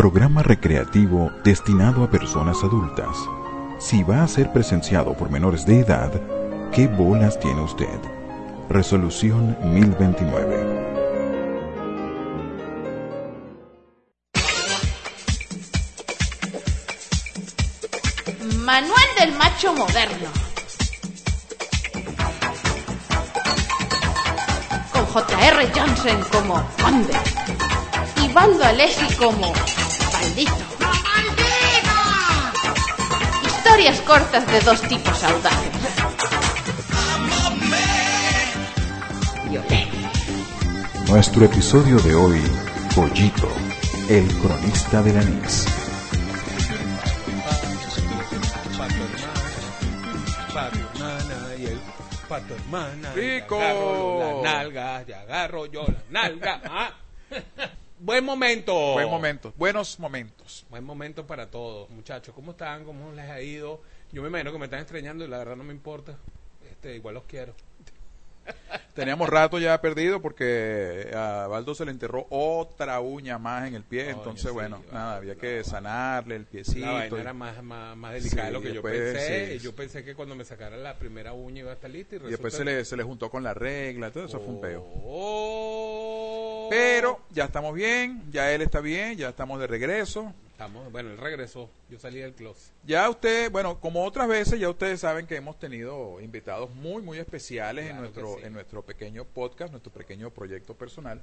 Programa recreativo destinado a personas adultas. Si va a ser presenciado por menores de edad, ¿qué bolas tiene usted? Resolución 1029. Manual del macho moderno. Con J.R. Johnson como conde. Y Baldo Alessi como maldito. Historias cortas de dos tipos audaces. Nuestro episodio de hoy, Pollito, el cronista del anís. Pato hermana y el pato hermana. Rico. Te agarro yo las nalgas, te agarro yo las nalgas. Ah. Buen momento. Buen momento, buenos momentos. Buen momento para todos, muchachos. ¿Cómo están? ¿Cómo les ha ido? Yo me imagino que me están extrañando y la verdad no me importa. Este, igual los quiero. Teníamos rato ya perdido porque a Baldo se le enterró otra uña más en el pie, entonces sí, bueno, vale, nada, había que sanarle el piecito. La vaina y- era más, más, más delicada de lo que yo pensé. sí. Y Yo pensé que cuando me sacara la primera uña iba a estar lista. Y, y después se le, se le juntó con la regla, todo eso fue un peo. Oh. Pero ya estamos bien, ya él está bien, ya estamos de regreso. Estamos, bueno, él regresó. Yo salí del closet. Ya usted, bueno, como otras veces, ya ustedes saben que hemos tenido invitados muy, muy especiales en nuestro, sí. en nuestro pequeño podcast, nuestro pequeño proyecto personal.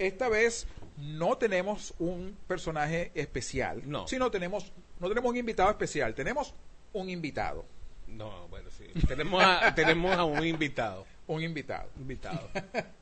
Esta vez no tenemos un personaje especial, No. sino tenemos, no tenemos un invitado especial, tenemos un invitado, No, bueno, sí. tenemos, a, tenemos a un invitado. un invitado. Invitado.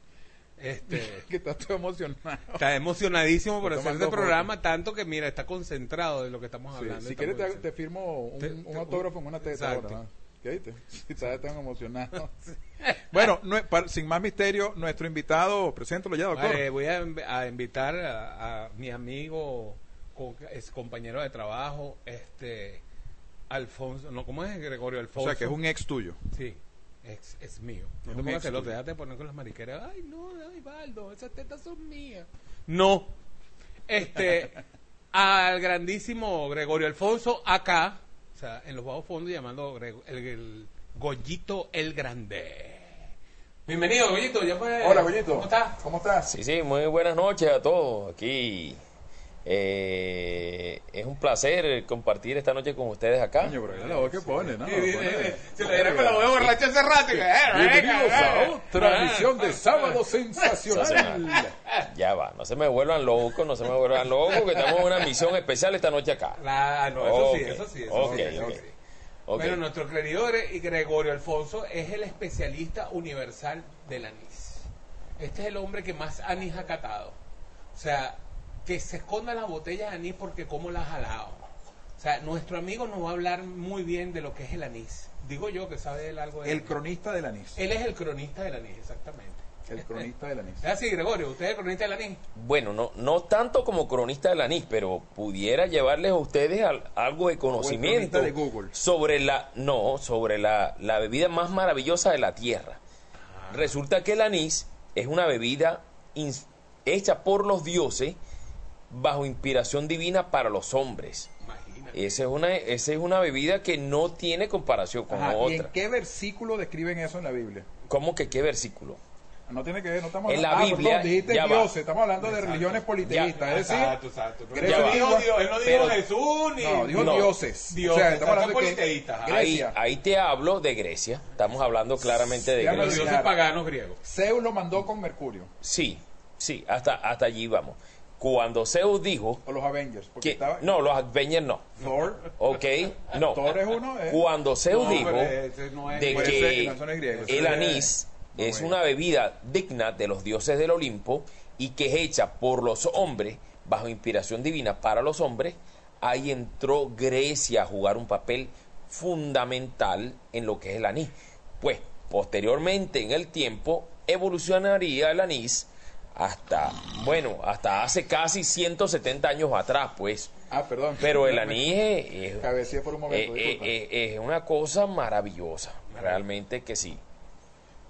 Este, Que está todo emocionado. está emocionadísimo por hacer este programa, tanto que, mira, está concentrado de lo que estamos Sí, hablando. si quieres te, firmo un, Te- un te- autógrafo en una teta ahora. ¿Qué? Si estás tan emocionado. bueno, no- para- sin más misterio, nuestro invitado, preséntalo ya, doctor. Vale, voy a, inv- a invitar a, a mi amigo, es compañero de trabajo, este, Alfonso, no, ¿cómo es Gregorio o Alfonso? sea, que es un ex tuyo. Sí, es, es mío. No te pongas celoso, déjate poner con las mariqueras. Ay, no, ay, Baldo, esas tetas son mías. No. Este, al grandísimo Gregorio Alfonso, acá, o sea, en los bajos fondos, llamando Grego- el, el Goyito el Grande. Bienvenido, Goyito. Ya fue, Hola, Goyito. ¿Cómo estás? ¿Cómo estás? Sí, sí, muy buenas noches a todos. Aquí eh, es un placer compartir esta noche con ustedes acá. Coño, pero la voz que pone, ¿no? Sí, sí, sí, Pone- sí. Se le dieron con la voz borracha hace rato. que, eh, Bienvenidos a otra emisión de Sábado Sensacional. Ya va, no se me vuelvan locos, no se me vuelvan locos, que estamos en una misión especial esta noche acá. Ah, no, eso sí, Ok, eso sí. Eso sí, eso ok. sí. Ok. Bueno, nuestro Gre- Gregorio Alfonso es el especialista universal del anís. Este es el hombre que más anís ha catado. O sea, que se esconda las botellas de anís porque cómo las ha jalado. O sea, nuestro amigo nos va a hablar muy bien de lo que es el anís. Digo yo que sabe él algo de El cronista del anís. Él es el cronista del anís, exactamente. El cronista del anís. Es así, Gregorio, usted es el cronista del anís. Bueno, no, no tanto como cronista del anís, pero pudiera llevarles a ustedes al- algo de conocimiento cronista de Google. sobre la no, sobre la, la bebida más maravillosa de la tierra. Ah. Resulta que el anís es una bebida hecha por los dioses bajo inspiración divina para los hombres. Imagínate. Esa es una, esa es una bebida que no tiene comparación con Ajá, ¿Y en otra. qué versículo describen eso en la Biblia? ¿Cómo que qué versículo? No tiene que ver, no estamos En la hablando. Biblia, Ah, perdón, dijiste ya va. dioses, estamos hablando de religiones politeístas. Ya, es decir, Exacto, exacto. Pero Grecia él no dijo Dios, él no dijo pero- Jesús ni. no, dijo No. dioses. Dios, o sea, estamos hablando politeístas. Ahí, Grecia. ahí te hablo de Grecia. Estamos hablando claramente de Ya Los lo Grecia. dioses paganos griegos. Zeus lo mandó con Mercurio Sí, sí, hasta, hasta allí vamos. Cuando Zeus dijo o los Avengers. Porque que... estaba No, los Avengers no. Thor. ¿Ok? No. Thor es uno. eh. Cuando Zeus No, dijo no es- de ser, que el anís no, es una bebida digna de los dioses del Olimpo y que es hecha por los hombres bajo inspiración divina para los hombres, ahí entró Grecia a jugar un papel fundamental en lo que es el anís. Pues posteriormente en el tiempo evolucionaría el anís hasta, bueno, hasta hace casi 170 años atrás, pues. Ah, perdón. Pero el Me- anís es, es- Cabeceé por un momento, eh, eh, eh, es una cosa maravillosa, realmente que sí.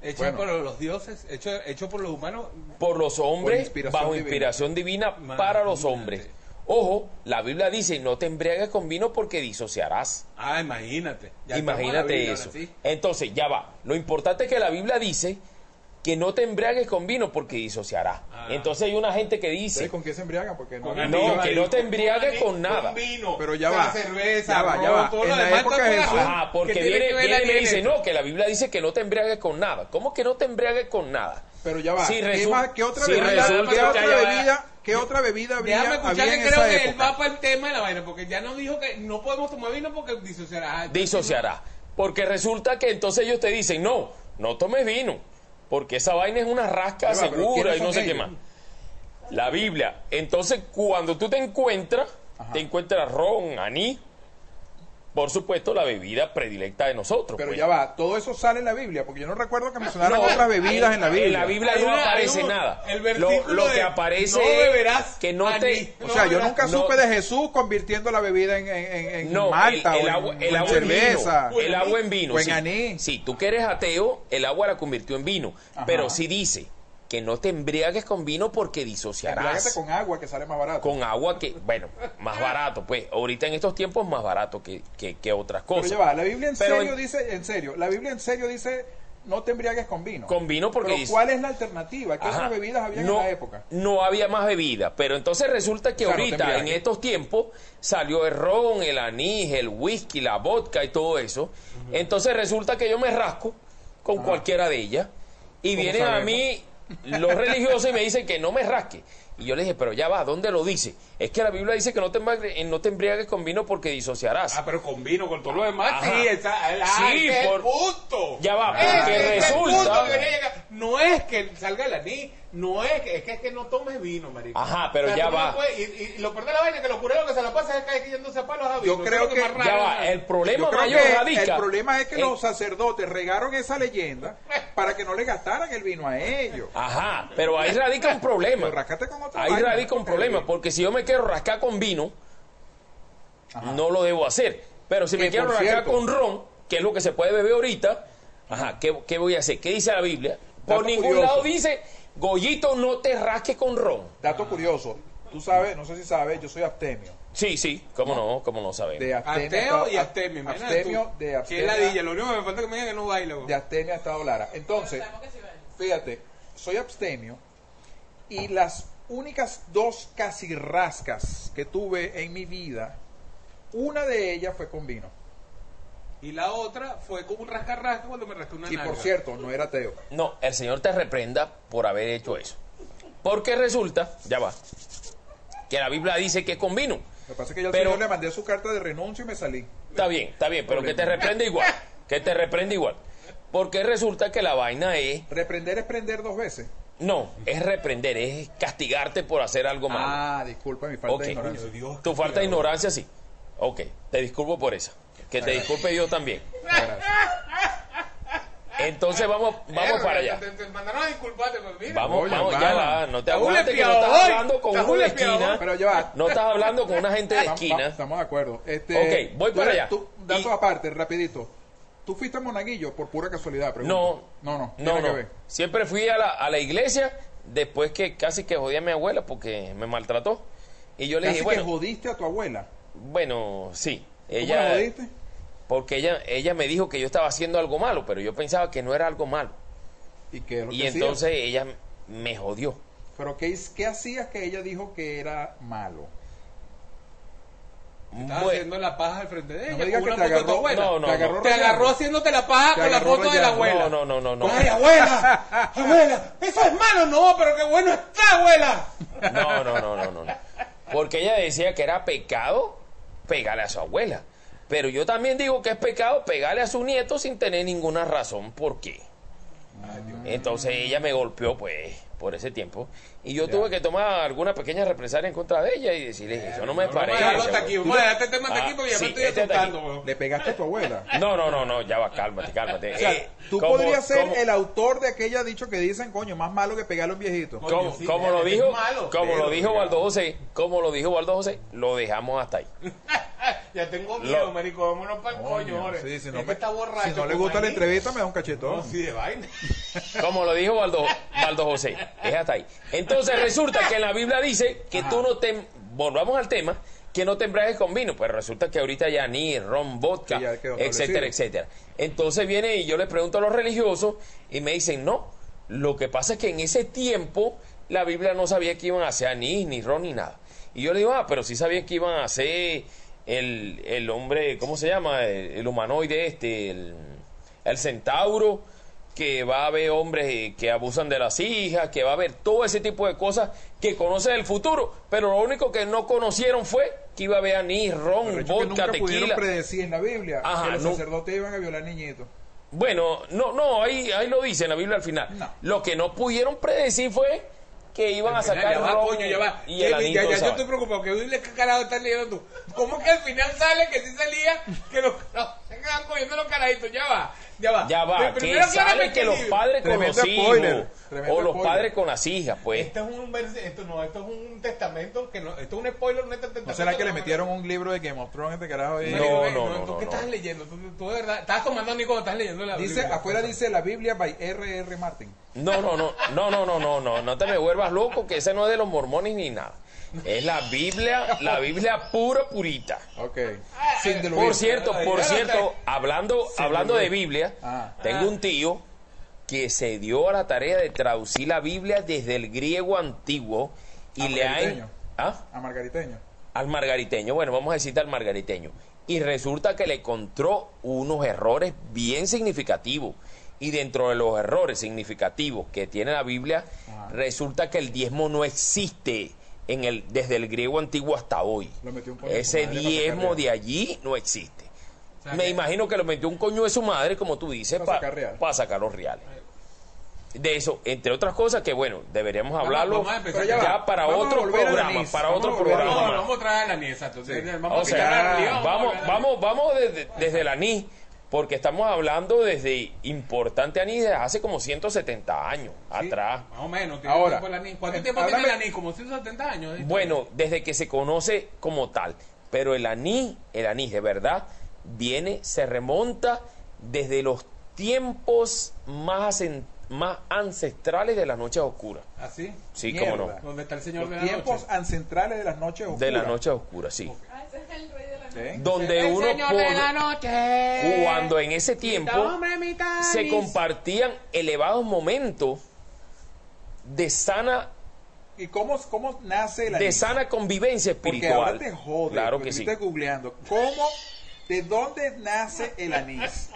Hecho Bueno. por los dioses, hecho, hecho por los humanos. Por los Por hombres, inspiración bajo divina. inspiración divina, para los hombres. Ojo, la Biblia dice, no te embriagues con vino porque disociarás. Ah, imagínate. Ya Imagínate Biblia, eso. ahora sí. Entonces, ya va. Lo importante es que la Biblia dice que no te embriagues con vino porque disociará. Ah. Entonces hay una gente que dice, ¿Ustedes ¿Con qué se embriagan? Porque no, Con que no te embriagues con nada. vino, Pero ya con va, cerveza, ya va, ya va. todo En lo la demás época de con- Jesús- ¿Qué porque viene, y me Biblia dice, no, que la Biblia dice que no te embriagues con nada. ¿Cómo que no te embriagues con nada? Pero ya va. Si ¿Qué, resu- más- qué otra si bebida, resulta qué que otra bebida, qué otra bebida había, Déjame escuchar había que creo que él va para el tema de la vaina, porque ya nos dijo que no podemos tomar vino porque disociará. disociará. Porque resulta que entonces ellos te dicen, no, no tomes vino, porque esa vaina es una rasca segura ¿quiénes y no sé qué más. La Biblia. Entonces, cuando tú te encuentras, Ajá. te encuentras ron, anís, por supuesto, la bebida predilecta de nosotros. Pero pues. ya va, todo eso sale en la Biblia, porque yo no recuerdo que mencionaran No, otras bebidas en la Biblia. En la Biblia no aparece nada. el Lo, versículo lo que de, aparece "No es beberás que no te... anís". O sea, yo nunca no. supe de Jesús convirtiendo la bebida en, en, en- en No, malta el, el o en, agua, o el en agua en cerveza. vino. El agua en vino. O en sí. anís. Si tú que eres ateo, el agua la convirtió en vino. Ajá. Pero si dice que no te embriagues con vino porque disociarás. Embriágate con agua que sale más barato. Con agua que, bueno, más barato, pues. Ahorita en estos tiempos más barato que, que, que otras Pero cosas. ya va, la Biblia en Pero serio en- dice, en serio, la Biblia en serio dice no te embriagues con vino. Con vino porque Pero ¿cuál es la alternativa? ¿Qué otras bebidas había no, en la época? No había más bebida, pero entonces resulta que O sea, no te ahorita, en estos tiempos, salió el ron, el anís, el whisky, la vodka y todo eso. Entonces resulta que yo me rasco con cualquiera de ellas y ¿Cómo vienen a mí los religiosos y me dicen que no me rasque. Y yo le dije, pero ya va, ¿dónde lo dice? Es que la Biblia dice que no te, embriagues- no te embriagues con vino porque disociarás. Ah, pero con vino, con todo lo demás, Ajá. sí, esa, el, Sí, ese por- es el punto. Ya va, porque es el resulta- que. No es que salga el anís, no es que, es que, es que no tomes vino, marico. Ajá, pero ya tú no va. puedes- y, y lo peor de la vaina es que los cureros que se la pasan es cayéndose a palos a vino. Yo creo es que- más raro, Ya va, ¿no? el problema Yo creo mayor que radica. el problema es que los sacerdotes regaron esa leyenda para que no le gastaran el vino a ellos. Ajá, pero ahí radica un problema. Pero rascate con Ahí vaina, radica un problema, porque si yo me quiero rascar con vino, no lo debo hacer. Pero si me quiero rascar cierto- con ron, que es lo que se puede beber ahorita, ajá, ¿qué, qué voy a hacer? ¿Qué dice la Biblia? Por ningún curioso. lado dice, Goyito, no te rasques con ron. Dato curioso, tú sabes, no sé si sabes, yo soy abstemio. Sí, sí, cómo no, cómo no sabemos. De abstemio, Ateo y abstemio. Abstemio, de Qué abstemia, ladilla, lo único que me falta es que me digan que no baila. güey. de abstemia a estado Lara. Entonces, fíjate, soy abstemio y las únicas dos casi rascas que tuve en mi vida, una de ellas fue con vino. Y la otra fue como un rasca-rasca cuando me rasqué una Y por cierto, no era ateo. No, el Señor te reprenda por haber hecho eso. Porque resulta, ya va, que la Biblia dice que es con vino. Lo que pasa es que yo al Pero- señor le mandé su carta de renuncio y me salí. Está bien, está bien, pero que te reprende igual. Que te reprende igual. Porque resulta que la vaina es. Reprender es prender dos veces. No, es reprender, es castigarte por hacer algo malo. Ah, disculpa mi falta de ignorancia. Dios, tu falta de ignorancia, sí. Ok, te disculpo por eso. Que te disculpe Dios también. Entonces vamos, vamos Eh, para allá. Te, te mandaron a disculparte, pues mira. Vamos, Oye, vamos, ya va. No te aguantes que no estás hablando con uno de esquina. Pero ya va. No estás hablando con una gente de esquina. Estamos de acuerdo. Este, Ok, voy para allá. datos aparte, rapidito. ¿Tú fuiste a Monaguillo por pura casualidad? pregunto? No, No, no. no. Siempre fui a la, a la iglesia después que casi que jodí a mi abuela porque me maltrató. Y yo le Casi dije, bueno, que jodiste a tu abuela. bueno, sí. ¿Cómo la Ella, jodiste? porque ella, ella me dijo que yo estaba haciendo algo malo, pero yo pensaba que no era algo malo. ¿Y qué es lo Y que hacías? entonces ella me jodió. ¿Pero qué, qué hacías que ella dijo que era malo? Bueno, haciendo la paja al frente de ella. No que te foto de tu agarró. abuela. No, no, te agarró, Te agarró haciéndote la paja con la foto de la abuela. no, no, no, no. Ay, abuela, abuela, eso es malo, no, pero qué bueno está, abuela. No, no, no, no, no. no. Porque ella decía que era pecado pegarle a su abuela. Pero yo también digo que es pecado pegarle a su nieto sin tener ninguna razón por qué. Entonces ella me golpeó, pues, por ese tiempo. Y yo tuve que tomar alguna pequeña represalia en contra de ella y decirle, eso no me a parece. hasta aquí, este tema hasta Ah, aquí porque ya sí, me estoy este asustando. Le pegaste a tu abuela. No, no, no, no, ya va, cálmate, cálmate. O sea, Eh, tú podrías ser el autor de aquella dicho que dicen, coño, más malo que pegarle a un viejito. Coño, Como, sí, como es lo dijo, malo, como pero, lo dijo. Waldo José, como lo dijo Waldo José, lo dejamos hasta ahí. Ya tengo miedo, Lo- marico, vámonos para el coño, sí, si no, Es que me- está borracho. si no le gusta la entrevista, me da un cachetón. No, sí, de vaina. Como lo dijo Waldo, Waldo José, es hasta ahí. Entonces resulta que en la Biblia dice que tú no te volvamos al tema, que no te con vino. Pues resulta que ahorita ya ni ron, vodka, Sí, etcétera, etcétera. Entonces viene y yo le pregunto a los religiosos y me dicen, no, lo que pasa es que en ese tiempo la Biblia no sabía que iban a hacer anís, ni ron, ni nada. Y yo le digo, ah, pero sí sabían que iban a hacer el, el hombre, ¿cómo se llama? El, el humanoide este, el, el centauro, que va a haber hombres eh, que abusan de las hijas, que va a haber todo ese tipo de cosas que conocen el futuro, pero lo único que no conocieron fue que iba a haber anís, ron, que vodka, nunca pudieron tequila. predecir en la Biblia Ajá, que los no. sacerdotes iban a violar niñitos. Bueno, no, no, ahí, ahí lo dice en la Biblia al final. No. Lo que no pudieron predecir fue que iban a sacar ya va, ron coño, ya va. y el Ya, anís ya, yo estoy preocupado. ¿Qué Biblia qué carajo estás leyendo tú? ¿Cómo que al final sale que sí salía que los carajos se quedan cogiendo los carajitos? Ya va, ya va. Ya va. Que sale que los padres con los hijos. O los padres con las hijas, pues. Esto es un, esto, no, esto es un testamento. que no, Esto es un spoiler. No, ¿No será que le metieron un libro de Game of Thrones este carajo? No, no, no. ¿Tú qué estás leyendo? Tú, de verdad. Estás tomando ni cuando estás leyendo la Biblia. Afuera dice la Biblia by R.R. Martin. No, no, no. No, no, no, no. No te me vuelvas loco que ese no es de los mormones ni nada. Es la Biblia, la Biblia pura, purita. Ok. Ah, Sin diluvio. Por cierto, Ay, por cierto, hablando, hablando de Biblia, Ah. tengo un tío que se dio a la tarea de traducir la Biblia desde el griego antiguo y le ha... margariteño. ¿Ah? A Margariteño. al margariteño. Bueno, vamos a decir al margariteño. Y resulta que le encontró unos errores bien significativos. Y dentro de los errores significativos que tiene la Biblia, Ajá. resulta que el diezmo no existe en el, desde el griego antiguo hasta hoy. Ese diezmo de allí no existe. O sea, Me que- imagino que lo metió un coño de su madre, como tú dices, Para para sacar real. sacar los reales. De eso, entre otras cosas que, bueno, deberíamos hablarlo vamos a empezar ya, ya. para Vamos a otro programa, para vamos otro a programa. No, vamos a traer la niña, exacto. Vamos O a la sea, vamos, a la vamos, vamos desde, desde el anís, porque estamos hablando desde importante anís desde hace como 170 años atrás. Más o menos. tiene Ahora, tiempo el anís. ¿Cuánto eh, tiempo tiene el anís? Como 170 años. ¿eh? Bueno, desde que se conoce como tal, pero el anís, el anís de verdad, viene, se remonta desde los tiempos más, asen- más ancestrales de las noches oscuras. ¿Así? Sí, Mierda. cómo no. ¿Dónde está el señor Los de la tiempos noche? ancestrales de las noches oscuras. De las noches oscuras, sí. Ah, ese es el la. Donde El uno señor de la noche. cuando en ese tiempo Mitad hombre, mitad se compartían elevados momentos de sana ¿Y cómo, cómo nace el de sana convivencia Porque espiritual. ahora te jode. claro porque que sí. googleando. ¿Cómo? ¿De dónde nace el anís?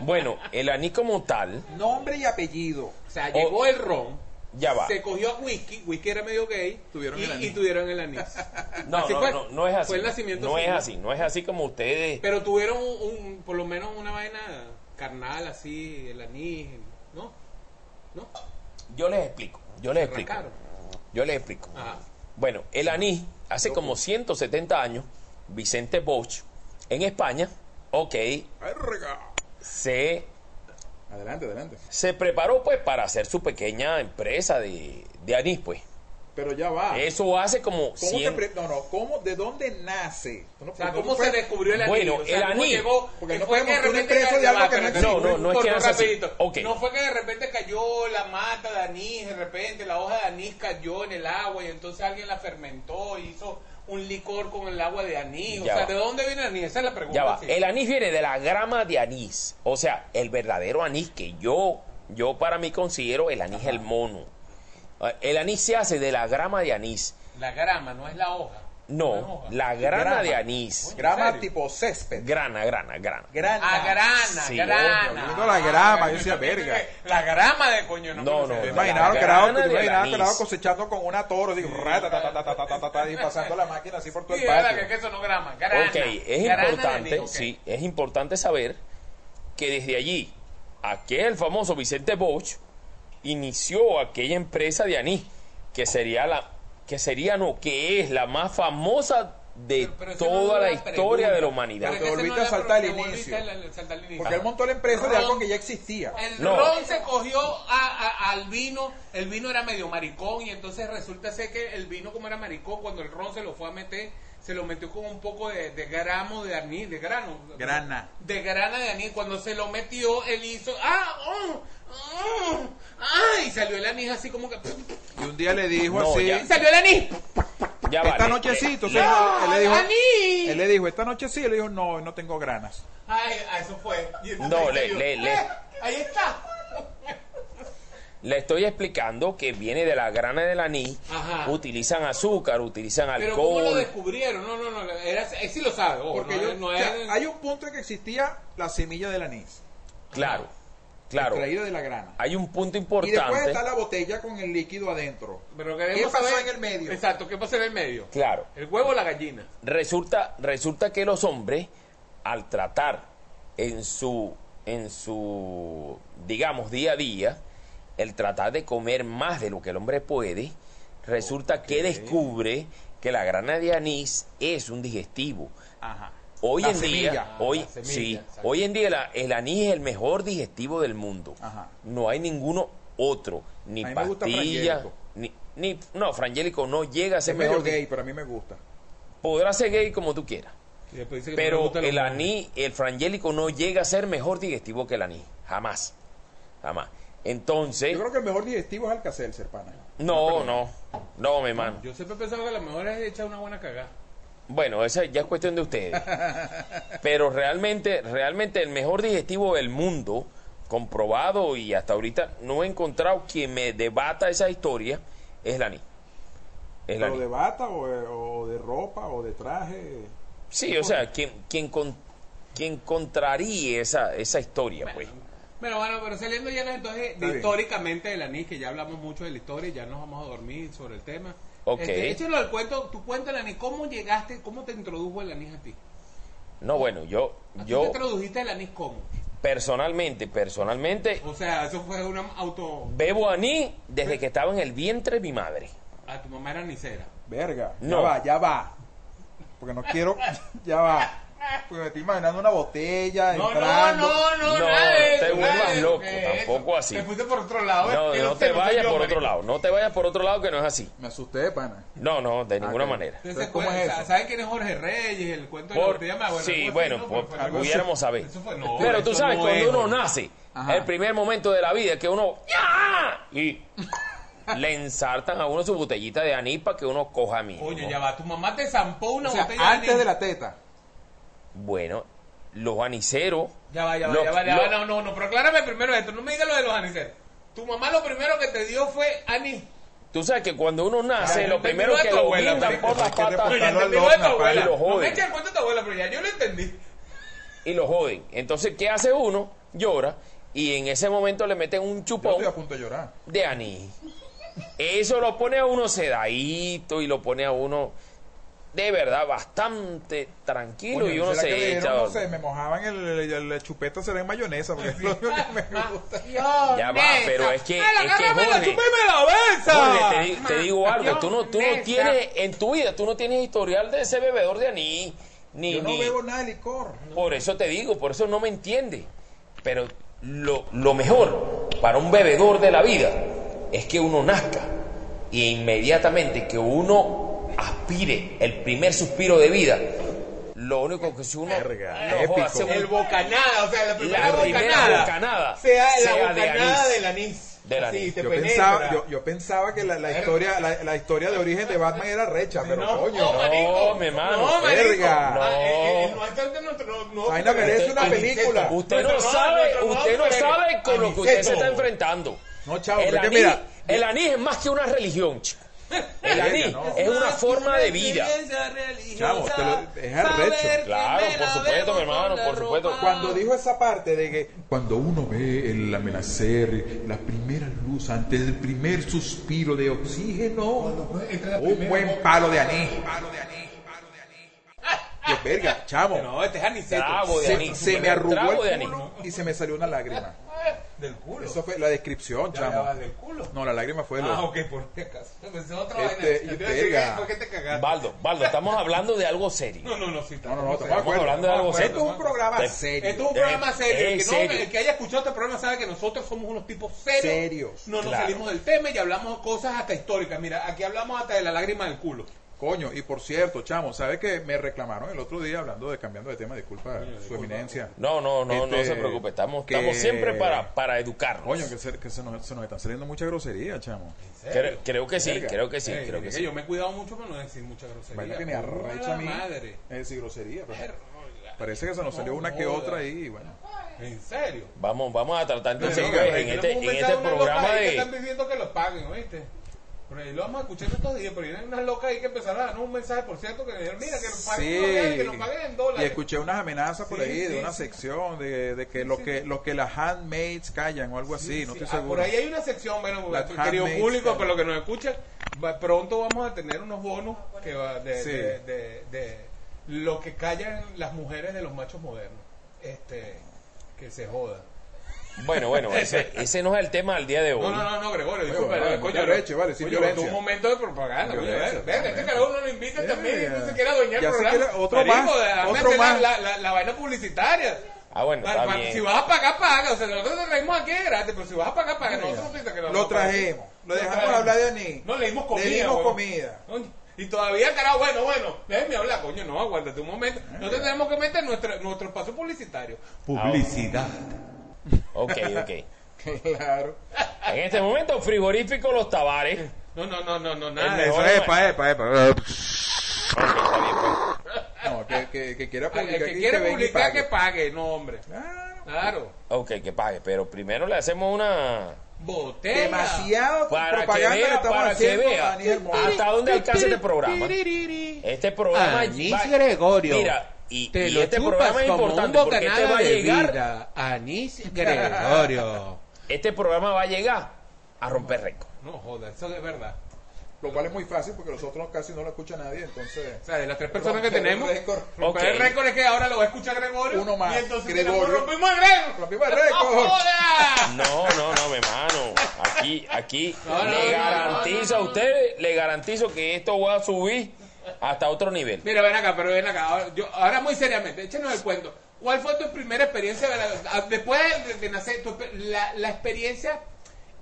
Bueno, el anís como tal, Nombre y apellido. O sea, llegó el ron. Ya va. Se cogió a whisky. Whisky era medio gay. Tuvieron y, el anís. y tuvieron el anís. No, Así no, fue. no, no es así. Fue el nacimiento no es así, no es así como ustedes. Pero tuvieron un, un- por lo menos una vaina carnal así, el anís, ¿no? ¿No? Yo les explico, yo les explico. Yo les explico. Ajá. Bueno, el anís, hace como 170 años, Vicente Bosch, en España, ok, Verga. se, Adelante, adelante. se preparó pues para hacer su pequeña empresa de, de anís, pues. Pero ya va. Eso hace como ¿Cómo te 100... pre- no, no, ¿cómo, ¿de dónde nace? Tú no- O sea, tú ¿cómo no se descubrió el anís? Bueno, O sea, el ¿cómo anís. llegó? Porque no fue podemos que de una repente empresa de ya algo va, que no. No, no, no es que así. No fue que de repente cayó la mata de anís, de repente la hoja de anís cayó en el agua y entonces alguien la fermentó y hizo un licor con el agua de anís. O sea, va. ¿de dónde viene el anís? Esa es la pregunta. Ya va, el anís viene de la grama de anís. O sea, el verdadero anís que yo, yo para mí considero el anís el mono. Eh, El anís se hace de la grama de anís. La grama, no es la hoja. No, la grana Grama. de anís. ¿En Grama tipo césped. Grana, grana, grana. Grana. Ah, grana, Sí, grana. coño, viendo la grama, Ah, yo decía, pensé verga. La grama de coño, no. No, no, no. La que anís. era cosechando con una toro, así, rata, ta, ta, ta, ta, ta, ta, ta, y pasando la máquina así por todo Sí, el es verdad patio. que eso no grama. Grana. Ok, es importante, anís, ok. sí, es importante saber que desde allí, aquel famoso Vicente Bosch inició aquella empresa de anís, que sería la, que sería no, que es la más famosa de Pero- pero esa no toda la pregunta. historia de la humanidad. Pero es Te volviste no a saltar te inicio. saltar. Porque él montó la empresa de algo que ya existía. El No. ron se cogió a- a- al vino, el vino era medio maricón y entonces resulta ser que el vino como era maricón, cuando el ron se lo fue a meter, se lo metió con un poco de, de gramo de anís, de grano. Grana. De grana de anís. Cuando se lo metió, él hizo, ¡ah! oh, oh, ¡ah! Y salió el anís así como que... Y un día le dijo No, así. ya. ¡Salió el anís! Ya esta vale. noche sí, entonces ¡No, él, le dijo, él le dijo, esta noche sí, él le dijo, no, no tengo granas. Ay, eso fue. No, le- le- le- Eh, Ahí está. Le estoy explicando que viene de la grana del anís. Ajá. Utilizan azúcar, utilizan Pero ¿cómo lo alcohol. descubrieron? No, no, no. Era, él sí lo sabe. ojo, Porque no, yo- no o sea, hay un punto en que existía la semilla del anís, Claro, claro. extraída de la grana. Hay un punto Y después importante. está la botella con el líquido adentro. Pero ¿Qué queremos pasó saber- en el medio? Exacto, ¿qué pasó en el medio? Claro. El huevo o la gallina. Resulta, resulta que los hombres, al tratar en su, en su, digamos, día a día, el tratar de comer más de lo que el hombre puede, resulta que descubre que la grana de anís es un digestivo. Ajá. Hoy La en semilla. día, hoy, semilla, sí, hoy en día la- el anís es el mejor digestivo del mundo. Ajá. No hay ninguno otro, ni A mí me gusta pastilla, frangélico. ni, ni, no, frangélico no llega a ser Es medio mejor. gay, pero a mí me gusta. Podrá ser gay como tú quieras. No Pero el anís, el frangélico no llega a ser mejor digestivo que el anís. Jamás. Jamás. Entonces, Yo creo que el mejor digestivo es Alka-Seltzer, pana. no, no, no, mi hermano. Yo siempre he pensado que lo mejor es echar una buena cagada. Bueno, esa ya es cuestión de ustedes. Pero realmente, realmente el mejor digestivo del mundo, comprobado y hasta ahorita no he encontrado quien me debata esa historia, es el anís. Es Pero anís. de bata o de, o de ropa o de traje. Sí, o sea, quien, quien, con- quien contraríe esa, esa historia, pues. Bueno, bueno, pero saliendo ya entonces de históricamente del anís, que ya hablamos mucho de la historia y ya nos vamos a dormir sobre el tema. Ok. Este, échalo al cuento, tu cuento el anís, ¿cómo llegaste, cómo te introdujo el anís a ti? No, bueno, yo, ¿A yo te introdujiste el anís cómo? personalmente, personalmente, O sea, eso fue una auto... bebo anís desde que estaba en el vientre de mi madre. A tu mamá era anisera. Verga. No. Ya va, ya va. Porque no quiero. ya va. Porque me estoy imaginando una botella No, no, entrando. no, no, No, te vuelvas loco, ¿qué es tampoco eso? así. Te fuiste por otro lado. No, no te vayas por otro lado, no te vayas por otro lado que no es así. Me asusté, pana. No, no, de ninguna ok. manera. Entonces, ¿cómo ¿cómo es eso? ¿Saben quién es Jorge Reyes? El cuento de la botella más sí, bueno, algo pudiéramos saber. Eso fue- no, Pero tú sabes, cuando uno nace, el primer momento de la vida es que uno ¡ya! y le ensartan a uno su botellita de anís para que uno coja a mí. Oye, ya va, tu mamá te zampó una O sea, botella antes anís. de la teta. Bueno, los aniceros. Ya va, ya va, ya va, ya va. No, no, no, pero aclárame primero esto. No me digas lo de los aniceros. Tu mamá lo primero que te dio fue anís. Tú sabes que cuando uno nace, lo yo primero que lo marico, por las patas entendí lo de tu abuela. y lo No me joden. eches el cuento de tu abuela, pero ya yo lo entendí. y lo joden. Entonces, ¿qué hace uno? Llora y en ese momento le meten un Yo chupón estoy a punto de llorar. de anís. Eso lo pone a uno sedadito y lo pone a uno de verdad bastante tranquilo y uno ¿será que se dieron, echa. no sé, me mojaban el, el, el chupeta será en mayonesa, porque es lo que me gusta. Ya va, pero es que, Ay, la es que la Jorge, chupa y me la besa. Jorge, te, di- te digo algo, tú no, tú no tienes, en tu vida, tú no tienes historial de ese bebedor de anís, ni, Yo no ni- bebo nada de licor. por eso te digo, por eso no me entiende. Pero lo, lo mejor para un bebedor de la vida es que uno nazca y inmediatamente que uno aspire el primer suspiro de vida, lo único que si uno Verga, no, épico. hace un- El bocanada, o sea, la primera, La primera bocanada, bocanada sea la sea de bocanada anís. del anís. Anís. te Yo pensaba, yo, yo pensaba que la, la historia la, la historia de origen de Batman era recha, pero no, coño. no, marico. No, mi hermano. No, marico. Verga. Ah, No. eh, eh, no, entonces no, no, no, Vaina merece una película. Usted no sabe, usted no sabe con lo que usted se está enfrentando. No, chavo, el, anís, mira, el anís es más que una religión. chico. El anís no. es una forma de vida. Chavo, te lo- es arrecho. Claro, por supuesto, mi hermano, por supuesto. cuando dijo esa parte de que cuando uno ve el amanecer, la primera luz antes del primer suspiro de oxígeno, un buen palo de anís. Yo, verga, chamo, No, este es aniceto. Trago de se, anís. se me arrugó Trago de el anís. culo y se me salió una lágrima. Del culo. Eso fue la descripción, Ya, ya chamo. va, del culo. No, la lágrima fue de Ah, lo- ok, por qué acaso. Pensé en otra Este, vaina. y Yo te iba a decir, verga. ¿Por qué te cagaste? Baldo, Baldo, estamos hablando de algo serio. No, no, no, sí. No, no, no, estamos de Estamos acuerdo. hablando de algo Esto es un programa De- serio. Esto es un programa serio. El que, no- serio. el que haya escuchado este programa sabe que nosotros somos unos tipos serios. Serios, No nos claro. salimos del tema y hablamos cosas hasta históricas. Mira, aquí hablamos hasta de la lágrima del culo. Coño, y por cierto, chamo, ¿sabes que me reclamaron el otro día hablando de cambiando de tema? Disculpa, su eminencia. No, no, no, no Este, se preocupe. Estamos, que- estamos siempre para, para educarnos. Coño, que, se, que se, nos, se nos están saliendo mucha grosería, chamo. Creo, creo que sí, Verga. creo que sí, Ey, creo que que sí. Yo me he cuidado mucho para no decir mucha grosería. Vaina que me arrecha a ¡A mí. madre. Es decir, grosería. pero Verga. parece que se nos salió No una que otra ahí, y bueno. ¿En serio? Vamos, vamos a tratar entonces Pero, pues, pero, en este, en este programa que de... están pidiendo que lo paguen, ¿oíste? Pero ahí lo vamos a escuchar estos días, pero hay unas locas ahí que empezaron a darnos un mensaje, por cierto, que me dijeron, mira, que nos paguen, Sí, dólares, que nos paguen en y escuché unas amenazas por Sí, ahí de sí, una sección de, de que, lo que lo que las handmaids callan o algo así, no estoy ah, seguro. por ahí hay una sección, bueno, querido público, claro. pero lo que nos escuchan, pronto vamos a tener unos bonos que va de, de, de- de lo que callan las mujeres de los machos modernos. Este, que se joda. Bueno, bueno, ese, ese no es el tema del día de hoy. No, no, no, no, Gregorio, disculpa, vale, pero, mucha coño, leche, vale, sin coño, violencia. Un momento de propaganda, coño, venga, este carajo uno lo invita también y no se quiere adueñar el programa. quiere- otro Marico, más, otro más. La, la, la vaina publicitaria. Ah, bueno, está bien. Si vas a pagar, paga. O sea, nosotros te traemos aquí gratis, pero si vas a pagar, paga. Nosotros no piensa que Lo trajemos, lo dejamos hablar de Aní. No, le dimos comida. Le dimos comida. Coño, Y todavía, carajo, bueno, bueno, déjeme hablar, coño, no, aguántate un momento. Nosotros tenemos que meter nuestro, nuestro espacio publicitario. Publicidad. Ok, ok. Claro. En este momento, frigorífico Los Tavares. No, no, no, no, no, nada. de eso. de- epa, epa, epa. Ok, está bien, pues. No, que, que, que quiera El publicar que aquí, quiere venga y publicar, pague. que pague, no, hombre. Claro. Claro. Ok, que pague, pero primero le hacemos una... Botella. Demasiado Para que propaganda vea, le estamos para que haciendo vea Daniel hasta dónde alcanza este programa. Este programa Anís va- Gregorio. Mira, y, Te y lo este programa es importante porque este va a llegar, vida. Anís Gregorio. este programa va a llegar a romper récord. No joda, eso es verdad. Lo cual es muy fácil porque nosotros casi no lo escucha nadie, entonces... O sea, de las tres personas que el tenemos, récord. el récord es que ahora lo va a escuchar Gregorio. Uno más, Y entonces Gregorio. rompimos el récord. Rompimos el récord. ¡No joda! No, no, no, mi hermano. Aquí, aquí No, no, le no, garantizo no, no, a ustedes, le garantizo que esto va a subir hasta otro nivel. Mira, ven acá, pero ven acá. Ahora, yo, ahora muy seriamente, échenos el cuento. ¿Cuál fue tu primera experiencia de la- después de, de nacer? tu- la, la experiencia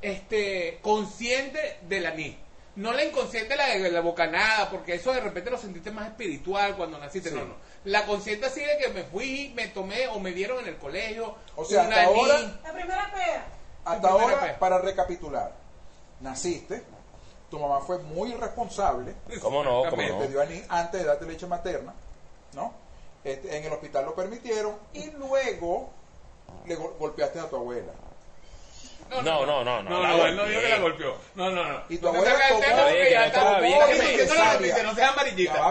este, consciente del anís. No la inconsciente, la de la bocanada, porque eso de repente lo sentiste más espiritual cuando naciste. Sí. No, no. La consciente así de que me fui, me tomé o me dieron en el colegio. O sea, un hasta ahora- La primera peda. Hasta ahora, para recapitular, naciste, tu mamá fue muy responsable, ¿Cómo no? ¿Cómo te no? dio anís antes de darte leche materna, ¿no? Este, en el hospital lo permitieron y luego le gol- golpeaste a tu abuela. No, no, no, no. No, él no dijo que la golpeó. No, no, no. Y tu abuela saques el tocó- tema porque Está ya diciendo la noticia, no seas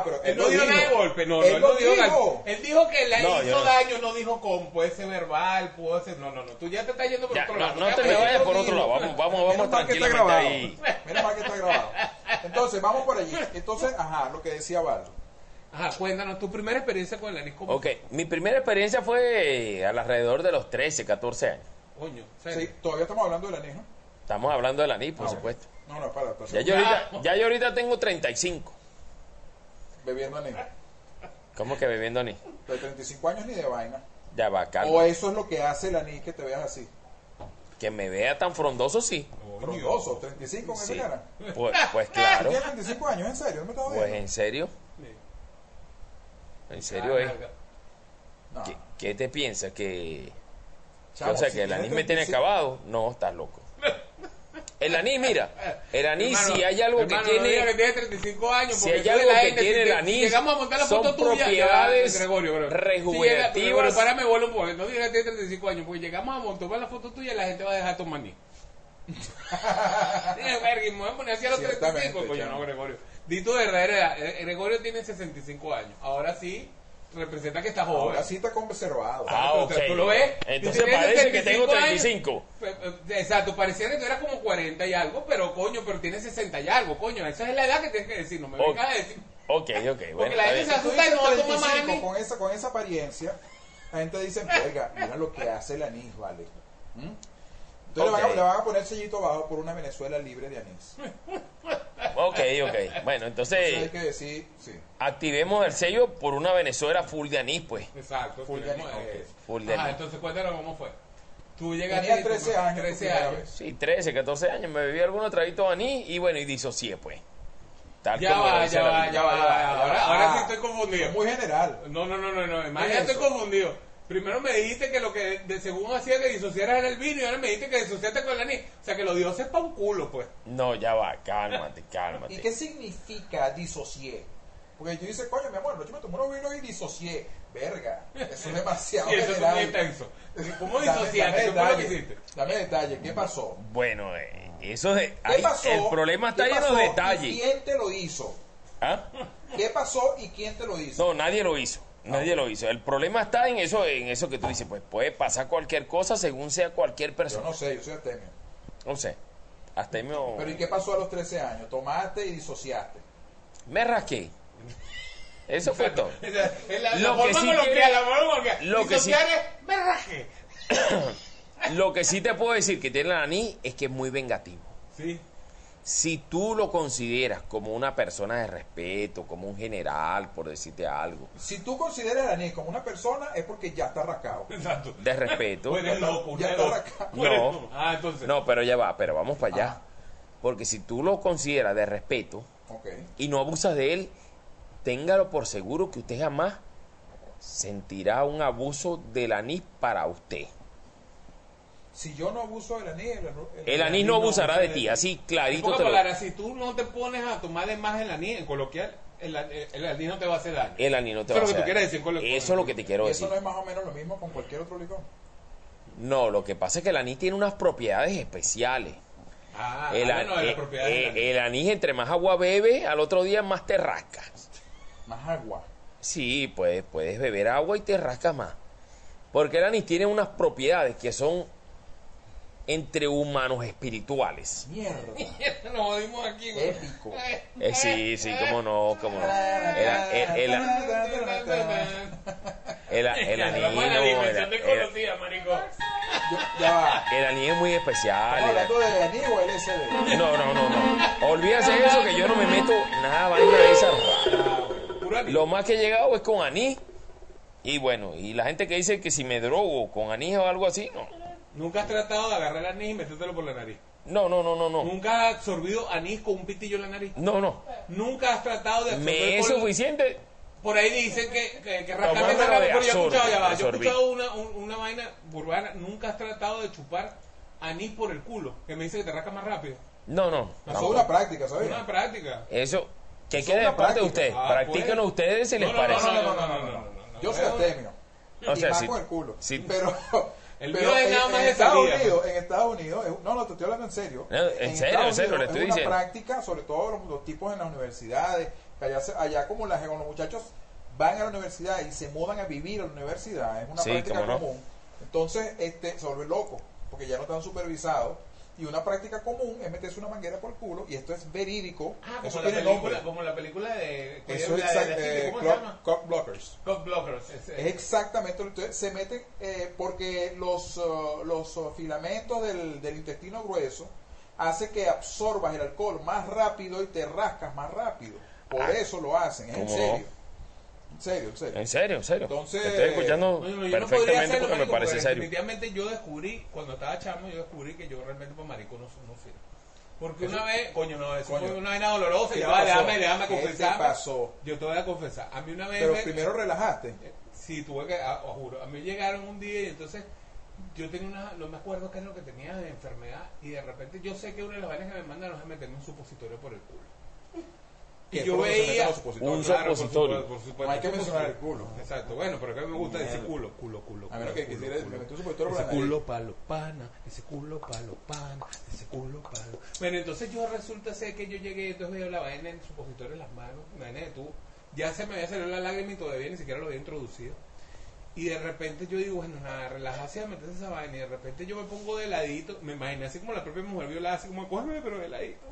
pero él no dijo nada de golpe, no, no, él no dijo. Él dijo que le hizo no. daño, no dijo con, puede ser verbal, puede ser. No, no, no. Tú ya te estás yendo por otro no, lado. no te me vayas por otro lado. Vamos, vamos, vamos tranquilamente ahí. Menos mal que está grabado. Entonces, vamos por allí. Entonces, ajá, lo que decía Valdo. Ajá, cuéntanos tu primera experiencia con el anís. ¿cómo Ok, mi primera experiencia fue alrededor de los 13, 14 años. Coño, serio. Sí, todavía estamos hablando del anís, ¿no? Estamos hablando del anís, por Ah, supuesto. No, no, para, para. Ya yo, ahorita, ya yo ahorita tengo 35. Bebiendo anís. ¿Cómo que bebiendo anís? De 35 años ni de vaina. Ya va, calma. O eso es lo que hace el anís que te veas así. Que me vea tan frondoso, sí. Frondoso, 35 con Sí. esa cara. Pues, pues claro. ¿Tienes 35 años? ¿En serio? ¿No me estás Pues en serio. En serio es. No. ¿Qué, qué te piensas? ¿Que, O sea, si que el anís me tiene 35 acabado? No, estás loco. El anís, mira. El anís, Hermano, si hay algo hermano, que no diga que tiene... tiene 35 años. Si hay algo que gente, tiene el anís, si llegamos a montar la son foto tuya, ya, propiedades Gregorio, Gregorio. rejuvenativas. Si llega- pero párame, vuelo un poco. No digas que tiene 35 años, porque llegamos a montar la foto tuya y la gente va a dejar tomar anís. Verga, me voy a poner así a los Ciertamente, 35, coño, chamo. no, Gregorio. Di tu verdadera edad. Eh, Gregorio tiene 65 años. Ahora sí, representa que está joven. Ahora sí está conservado. Ah, Tú- ok. tú lo ves. Entonces parece que tengo 35 35. años. Eh, eh, Exacto, pareciera que tú eras como 40 y algo, pero coño, pero tienes 60 y algo, coño. Esa es la edad que tienes que decir, no me vengas a decir. Ok, ok, bueno. la gente se asusta y no va a tomar más 35 anís. con esa, con esa apariencia, la gente dice, oiga, mira lo que hace el anís, vale. Entonces le, van a, le van a poner sellito abajo por una Venezuela libre de anís. Ok, ok. Bueno, Entonces hay entonces que decir, sí. activemos el sello por una Venezuela full de anís, pues. Exacto. Full de anís, Full de Ajá, anís. entonces cuéntanos cómo fue. Tú llegaste Tenía y tu 13 mamá- años tu 13 primera años. vez. Sí, 13, 14 años. Me bebí algunos traguitos de anís y bueno, y disocié, pues. Tal Ya como va, ya va, ya va, ya va. Ahora, ahora sí estoy Es confundido. muy general. No, no, no, no, no. Más ¿Qué ya es estoy eso? confundido. Primero me dijiste que lo que de según hacía que disociaras era el vino y ahora me dijiste que disociaste con el anís. O sea que los dioses pa' un culo, pues. No, ya va, cálmate, ¿Y cálmate. qué significa disocié? Porque yo dice, coño, mi amor, yo me tomé unos vinos y disocié. Verga, eso es demasiado Sí, eso es muy intenso. ¿Cómo disociaste? dame ¿Qué fue lo que detalle, hiciste? Dame detalle, ¿qué pasó? Bueno, eh, eso de, ¿Qué pasó? el problema está de ¿Y detalles. ¿Quién te lo hizo? ¿Ah? ¿Qué pasó y quién te lo hizo? No, nadie lo hizo. Nadie lo hizo. El problema está en eso, en eso que tú dices, pues puede pasar cualquier cosa según sea cualquier Yo persona. no sé, yo soy astemio. No sé. Me, Pero ¿y qué pasó a los 13 años? Tomaste y disociaste. me rasqué. Eso fue todo. La, la Lo que sí quiere- la lo que sí- es berraje. Lo que sí te puedo decir que tiene el anís es que es muy vengativo. Sí. Si tú lo consideras como una persona de respeto, como un general, por decirte algo, Si tú consideras a anís como una persona, es porque ya está rascado. Exacto. de respeto, Tú eres loco, Ya está. Tú eres No. Ah, entonces. no, pero ya va, pero vamos para allá. Ajá. Porque si tú lo consideras de respeto y no abusas de él, téngalo por seguro que usted jamás sentirá un abuso del anís para usted. Si yo no abuso del anís, el, El anís no abusará de ti, así clarito te lo... si tú no te pones a tomar de más el anís, en coloquial, el, anís no te va a hacer daño. El anís no te Eso va a es lo que hacer tú quieres daño. decir Eso es lo que te quiero ¿Y decir. eso no es más o menos lo mismo con cualquier otro licor? No, lo que pasa es que el anís tiene unas propiedades especiales. Ah, el, ah, bueno, de eh, eh, anís. el anís, entre más agua bebe, al otro día más te rascas. Más agua. Sí, pues puedes beber agua y te rascas más. Porque el anís tiene unas propiedades que son entre humanos espirituales. Mierda. Nos jodimos aquí. güey. Épico. Eh, sí, sí, cómo no, cómo no. El, el, el, el, el anís, Vamos a la no, dimensión el- anís es muy especial. ¿Estamos el- hablando de anís o LSD? No, no, no, no. Olvídate de eso que yo no me meto nada vaina de esa rara. Lo más que he llegado es con anís. Y bueno, y la gente que dice que si me drogo con anís o algo así, no. Nunca has tratado de agarrar el anís y metértelo por la nariz. No, no, no, no, no. Nunca has absorbido anís con un pitillo en la nariz. No, no. Nunca has tratado de absorber Me es por- suficiente. Por ahí dicen que, que, que de pero yo he escuchado, ya va, yo he escuchado una, un- una vaina urbana, nunca has tratado de chupar anís por el culo, que me dice que te rasca más rápido. No, no. Eso es una práctica, Es ¿sabes? una práctica. Eso, que quede de parte de práctica. ustedes. Ah, Practíquenlo pues. ustedes si les No, no, parece. No, no, no, no, no, no, no. Yo soy astemio. O y sea, con el culo. si- pero El pero mío es en, nada más en de Estados Unidos, en Estados Unidos, es- no, no, te estoy hablando en serio. No, en serio, en serio, le es estoy una diciendo. práctica, sobre todo los, los tipos en las universidades, que allá, allá como las, los muchachos van a la universidad y se mudan a vivir a la universidad, es una Sí, práctica no. común. Entonces, este, se vuelve loco, porque ya no están supervisados. Y una práctica común es meterse una manguera por el culo, y esto es verídico. Ah, como eso la, tiene película, nombre. como la película de... que Eso la es de- de- eh, ¿Cómo se cock- llama? cock blockers. Cock blockers. es- Es exactamente lo que se meten eh, porque los, uh, los uh, filamentos del, del intestino grueso hace que absorbas el alcohol más rápido y te rascas más rápido. Por Ah, eso lo hacen, es en ¿cómo serio. En serio, en serio. En serio, en serio. Entonces- estoy escuchando no, yo no perfectamente hacerlo, porque me marico, parece porque serio. Definitivamente yo descubrí, cuando estaba chamo, yo descubrí que yo realmente para marico no, no sirvo. Porque Eso- una vez, coño, no, eso Coño. fue una vaina dolorosa. ¿Qué Ya va, déjame, déjame ¿Qué confesar. pasó? Yo te voy a confesar. A mí una vez. Pero me- primero relajaste. Sí, tuve que, ah, os juro, a mí llegaron un día y entonces yo tenía una, no me acuerdo qué es lo que tenía de enfermedad y de repente yo sé que una de las vainas que me mandaron es meterme un supositorio por el culo. Y yo ¿Por veía? Un Claro, por supositorio. supuesto, por supuesto, No hay que mencionar el culo. Exacto, bueno, pero que me gusta decir Mierda. culo, culo, culo. A menos culo, que culo, quisiera culo. supositorio Ese por culo palo pana, ese culo palo pana, ese culo palo. Bueno, entonces yo resulta ser que yo llegué, entonces veo la vaina en el supositorio en las manos, vaina de tú, ya se me había salido la lágrima y todavía ni siquiera lo había introducido. Y de repente yo digo, bueno, nada, relájate a meterse esa vaina. Y de repente yo me pongo de ladito, me imaginé así como la propia mujer violada, así como, cógeme, pero de ladito.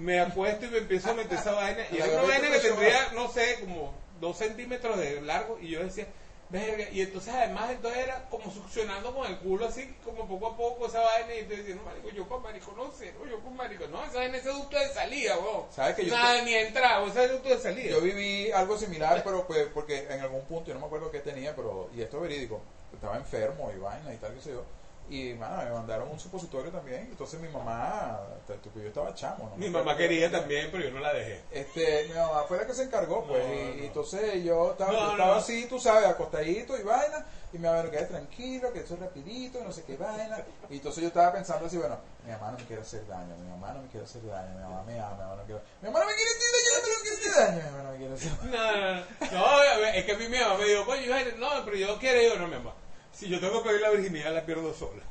Me acuesto y me empiezo a meter esa vaina. Y era una vaina que tendría, no sé, como dos centímetros de largo. Y yo decía, verga. Y entonces además entonces era como succionando con el culo así, como poco a poco esa vaina. Y entonces diciendo, marico, yo con marico no sé, no, yo con marico no. Esa vaina es ese ducto de salida, weón. ¿Sabes que yo Nada, ni entrada, ese es ducto de salida. Yo viví algo similar, pero pues porque en algún punto, yo no me acuerdo qué tenía, pero, y esto es verídico, estaba enfermo y vaina y tal, qué sé yo. Y mano, me mandaron un supositorio también. Entonces mi mamá, t- t- yo estaba chamo. ¿no? Mi mamá quería también, pero yo no la dejé. Este, mi mamá fue la que se encargó, pues. No, y, no. entonces yo estaba, yo estaba así, tú sabes, acostadito y vaina. Y mi mamá, no quede tranquilo, que eso es rapidito, y no sé qué vaina. Y entonces yo estaba pensando así, bueno, mi mamá no me quiere hacer daño, mi mamá no me quiere hacer daño, mi mamá me ama, mi mamá no quiere... Mi mamá no me quiere hacer daño, mi mamá no me quiere hacer daño, mi mamá no me quiere hacer daño. No, no, no. No, es que mi mamá me dijo, coño, no, pero yo quiero, yo no, mi mamá. Si yo tengo que pedir la virginidad, la pierdo sola.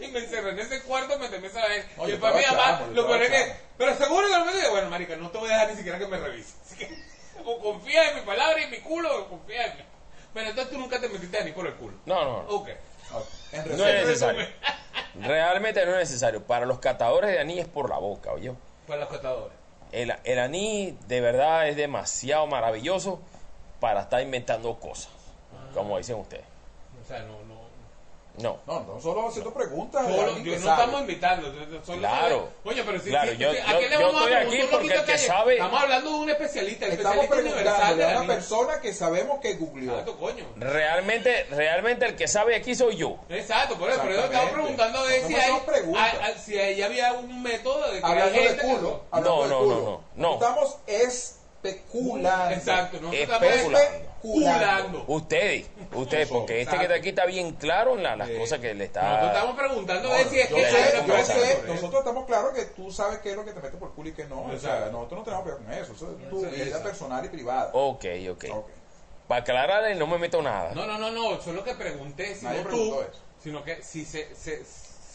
Y me encerré en ese cuarto, me temí esa vez. Oye, y después mi mamá, lo peor es que, pero seguro que no me digo, bueno, marica, no te voy a dejar ni siquiera que me revise. Así que, o confía en mi palabra y en mi culo, o confía en mí. Pero entonces tú nunca te metiste ni por el culo. No, no, no. Ok. Ok, En No es resumen, necesario. Realmente no es necesario. Para los catadores de anís es por la boca, oye. Para los catadores. El, el anís de verdad es demasiado maravilloso para estar inventando cosas, como dicen ustedes. Sea, no, no. No. No, no, solo haciendo preguntas. de Solo, yo no sabe. estamos invitando. Solo Claro. Oye, pero si, Claro, si- yo- si- ¿a yo- qué le yo vamos a estoy aquí porque el que sabe- Estamos hablando de un especialista, el Estamos especialista universal preguntándole de a una persona que sabemos que googleó. Exacto, coño. Realmente, realmente el que sabe aquí soy yo. Exacto, por eso, por eso estamos Exactamente. preguntando a ver No si hay, preguntas. a- a- si ahí había un método de que Hablando de culo. hablando No, de no, no, no, no. Estamos especulando. Exacto, nosotros estamos Especulando. Especulando. Ustedes, ustedes, porque este que está aquí está bien claro en la- las cosas que le Nosotros está... estamos preguntando a No, ver si es que sé, yo sé, nosotros estamos claros que tú sabes qué es lo que te mete por culo y qué no. O sea, nosotros no tenemos que ver con eso. Eso es tu Exacto. vida personal y privada. Ok, ok. Ok. Para aclararle, no me meto nada. No, no, no, no, solo que pregunté, si no tú, sino que si se, se-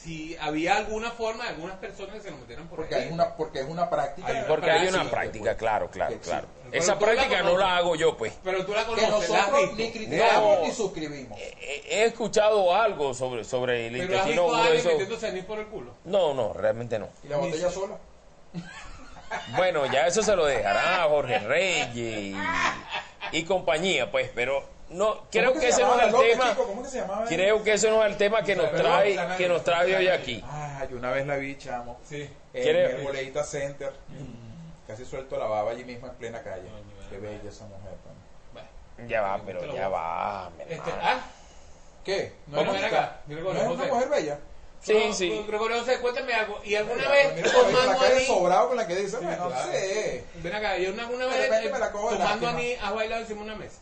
si había alguna forma de algunas personas que se nos metieran por Porque, ahí. hay una, porque es una práctica. Hay Porque hay una práctica, práctica, claro, claro, Que claro. Pero Esa tú la práctica no la hago yo, pues. Pero tú la que conoces, has nosotros visto. ni criticamos No. ni suscribimos. He, he escuchado algo sobre, sobre el Pero has intestino visto a alguien grueso. anís por el culo. No, no, realmente no. Y la botella sola. Bueno, ya eso se lo dejará a Jorge Reyes y, y compañía, pues, pero no creo ¿Cómo que se ese no es el loca, tema. chico? Creo que ese no es el tema que nos trae que nos trae hoy aquí. Ah, yo una vez la vi, chamo. Sí. En ¿Quiere- el Boleita Center. Casi suelto la baba allí mismo en plena calle. Qué bella esa mujer. Bueno, Ya va, pero ya va. Este, ah, ¿Qué? ¿No acá, ¿No es una mujer bella? Sí, no, sí. Gregorio José, cuéntame algo. ¿Y alguna vez mira con la tomando de anís? sobrado con la que dice, bueno, no claro. sé. Ven acá, ¿y una- alguna vez tomando lástima. anís has bailado encima de una mesa?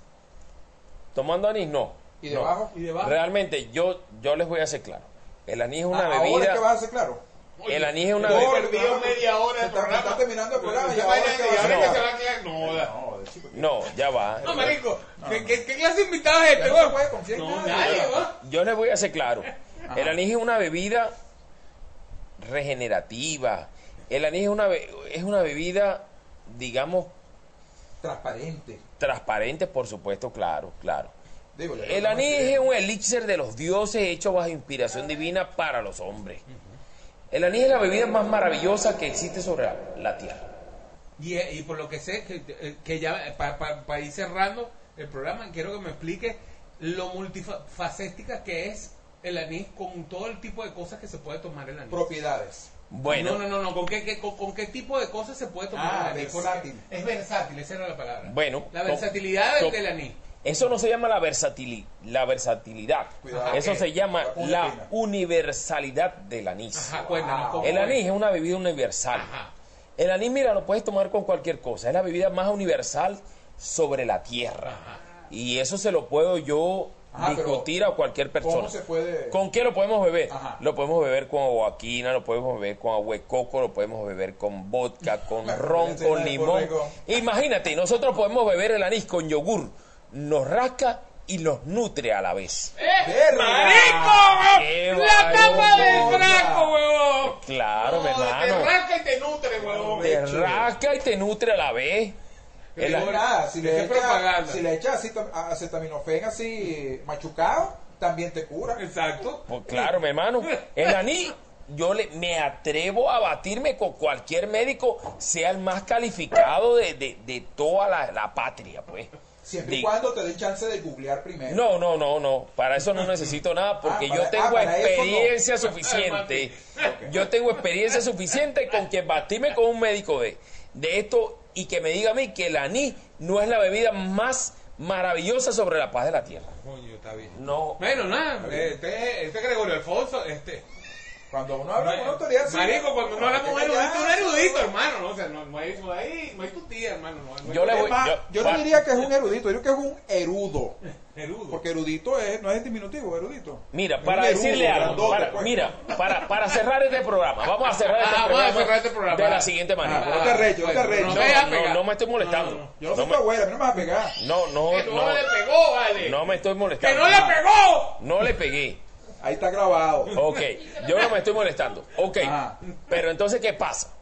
Tomando anís, no. ¿Y No. debajo? ¿Y debajo? Realmente, yo, yo les voy a hacer claro. El anís es una Ah, Ahora es bebida. que vas a hacer claro. El anís es una bebida. perdido media hora Se de está- programa. está terminando el programa y Se ahora vaya- es que y va se a quedar. No. No. No, ya va. No, marico, ¿qué, qué, qué clase de invitado es este, Ya no puede confiar en No, nadie. Yo les voy a hacer claro. Ajá. El anís es una bebida regenerativa. El anís es una, be- es una bebida, digamos, Transparente. Transparente, por supuesto, claro, claro. Digo, El anís es un elixir de los dioses hecho bajo inspiración divina para los hombres. El anís es la bebida más maravillosa que existe sobre la, la tierra. Y, eh, y por lo que sé, que, eh, que ya para ir cerrando el programa, quiero que me explique lo multifacética que es el anís con todo el tipo de cosas que se puede tomar el anís. Propiedades. Bueno, No, no, no, no. ¿Con qué, qué- con, con qué tipo de cosas se puede tomar Ah, el anís? versátil. Es versátil, esa era la palabra. Bueno, La versatilidad del, anís. eso no se llama la, versatili- la versatilidad. Cuidado. Eso se llama la pena. universalidad del anís. Ajá, cuéntanos. ¿cómo El anís es una bebida universal. Ajá. El anís, mira, lo puedes tomar con cualquier cosa. Es la bebida más universal sobre la tierra. Ajá. Y eso se lo puedo yo Ajá, pero discutir a cualquier persona. ¿Cómo se puede...? ¿Con qué lo podemos beber? Ajá. Lo podemos beber con aguaquina, lo podemos beber con agua de coco, lo podemos beber con vodka, con ron, con limón. Imagínate, nosotros podemos beber el anís con yogur. Nos rasca y nos nutre a la vez. ¡Verga! ¡Qué ¡Eh! ¡La tapa del frasco, huevón! Claro, mi No, Te hermano. rasca y te nutre, huevón. Te rasca y te nutre a la vez. El- No, nada, si ¿De le propaganda? si le echas acetaminofén así machucado, también te cura. Exacto. Pues claro, mi hermano. El anís, yo le, me atrevo a batirme con cualquier médico, sea el más calificado de, de- de toda la, la patria, pues. Siempre y Digo, cuando te dé chance de googlear primero. No, no, no, no. Para eso no necesito nada porque Ah, para- yo tengo ah, no. experiencia suficiente. Yo tengo experiencia suficiente con que batirme con un médico de, de esto y que me diga a mí que el anís no es la bebida más maravillosa sobre la paz de la tierra. Coño, está bien. No, Bueno, nada, este, este Gregorio Alfonso, este. Cuando uno habla con autoridad así, Marico, cuando no hay hablamos que de erudito, un erudito, hermano, ¿no? O sea, no, no hay, no hay, no hay tu tía, hermano. No, no hay Yo le voy- más, yo- no diría que es un erudito, yo diría que es un erudo. erudo. Porque erudito es, no es diminutivo, erudito. Mira, Es para un erudo, decirle algo, grandote, para- pues. mira, para, para cerrar este programa, vamos a cerrar este, Ah, vamos a programa, cerrar este programa. de la siguiente Ah, manera. no te arrecho, no te arrecho. No, no, pegar. no me estoy molestando. No, no, no. Yo no No soy me- tu abuela, a mí no me vas a pegar. No, no, que no, no, le pegó, vale. no me estoy que molestando. no le pegó. No le pegué. Ahí está grabado. Ok, yo no me estoy molestando. Ok, Ajá. pero entonces, ¿qué pasa?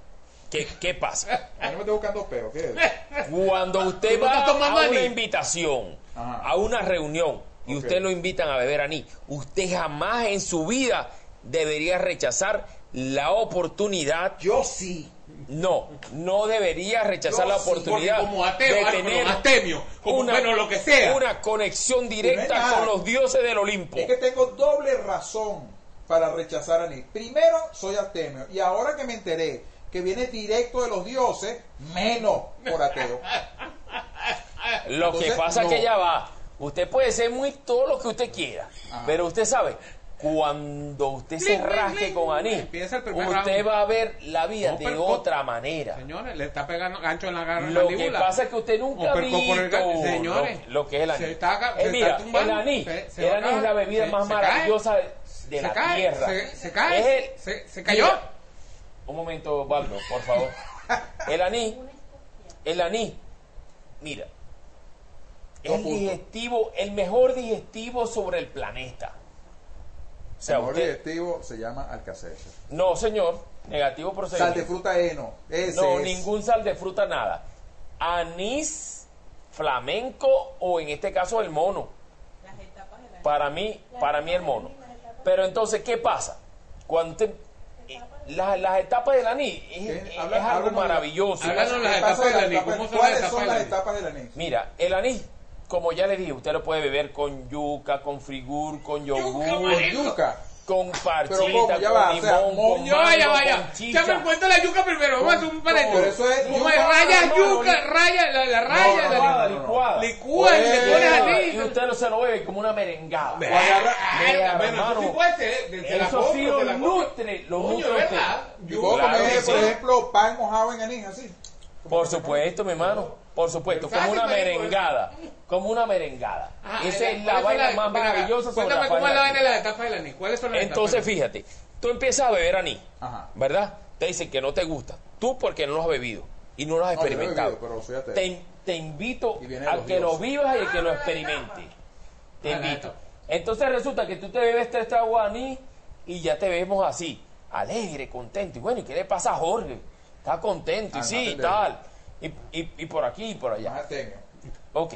¿Qué, qué pasa? No me estoy buscando peo, ¿qué es? Cuando usted ¿Tú no va a una anís? invitación, Ajá. a una reunión, y usted lo invitan a beber anís, usted jamás en su vida debería rechazar la oportunidad Yo sí. No, no debería rechazar Yo la oportunidad porque como ateo, de tener como astemio, como bueno, lo que sea. una conexión no directa con los dioses del Olimpo. Es que tengo doble razón para rechazar a Nick. Primero, soy astemio. Y ahora que me enteré que viene directo de los dioses, menos por ateo. Lo que pasa no. es que ya va. Usted puede ser muy todo lo que usted quiera, Ajá. pero usted sabe, cuando usted se Bling, rasque bling. con anís, usted round. va a ver la vida de otra manera. Señores, le está pegando gancho en la garra Lo que pasa es que usted nunca ha visto señores, lo, lo que es el anís. se está ca- Eh, se mira, está el anís, se- se el va a anís es la bebida más cae. maravillosa de la cae, tierra. Se, cae. El- se, se cayó. Mira, un momento, Baldo, por favor. El anís, el anís, mira, es digestivo, el mejor digestivo sobre el planeta. O sea, el mejor usted, digestivo se llama alcacelser. no, señor, negativo Sal procedimiento. de fruta heno. Ese No, es. ningún sal de fruta, nada. Anís, flamenco o en este caso el mono. Para mí, para mí el mono. Pero entonces, ¿qué pasa? Cuando usted- eh, la- las etapas del anís es, Habla- algo de- maravilloso. Háblanos ¿Qué las etapas de del las anís? etapas- ¿Cómo son las ¿Cuáles etapas son las etapas del anís? Mira, el anís, como ya le dije, usted lo puede beber con yuca, con frigur, con yogur, Con yuca. con parchita, con va, o sea, limón, con Ya vaya, mango, vaya. con Ya me cuento la yuca primero. Vamos a hacer un paréntesis. Pero eso es yuca, raya no, yuca, no. raya, la, la raya, no, la licuada, no, no. licuada. licúa y le pones Y anís. usted lo se lo bebe como una merengada. Bueno, eso sí lo nutre, lo nutre. Y Claro comer, por ejemplo, pan mojado en anís, así. Por supuesto, mi hermano. Por supuesto, como una merengada. Como una merengada. Ah, Esa es la ¿cuáles son vaina más maravillosa sobre Cuéntame la cómo es la vaina. de la etapa del anís. ¿Cuáles son las Entonces, etapas? fíjate, tú empiezas a beber anís, Ajá. ¿verdad? Te dicen que no te gusta. Tú porque no lo has bebido y no lo has No, experimentado. bebido, te, te invito a que lo vivas y a que lo experimente. Te Ah, invito. Entonces resulta que tú te bebes tres tragos de anís y ya te vemos así, alegre, contento. Y bueno, ¿y qué le pasa a Jorge? Está contento, y Ah, sí, y tal. Y, y- y por aquí y por Más allá. astemio. Ok,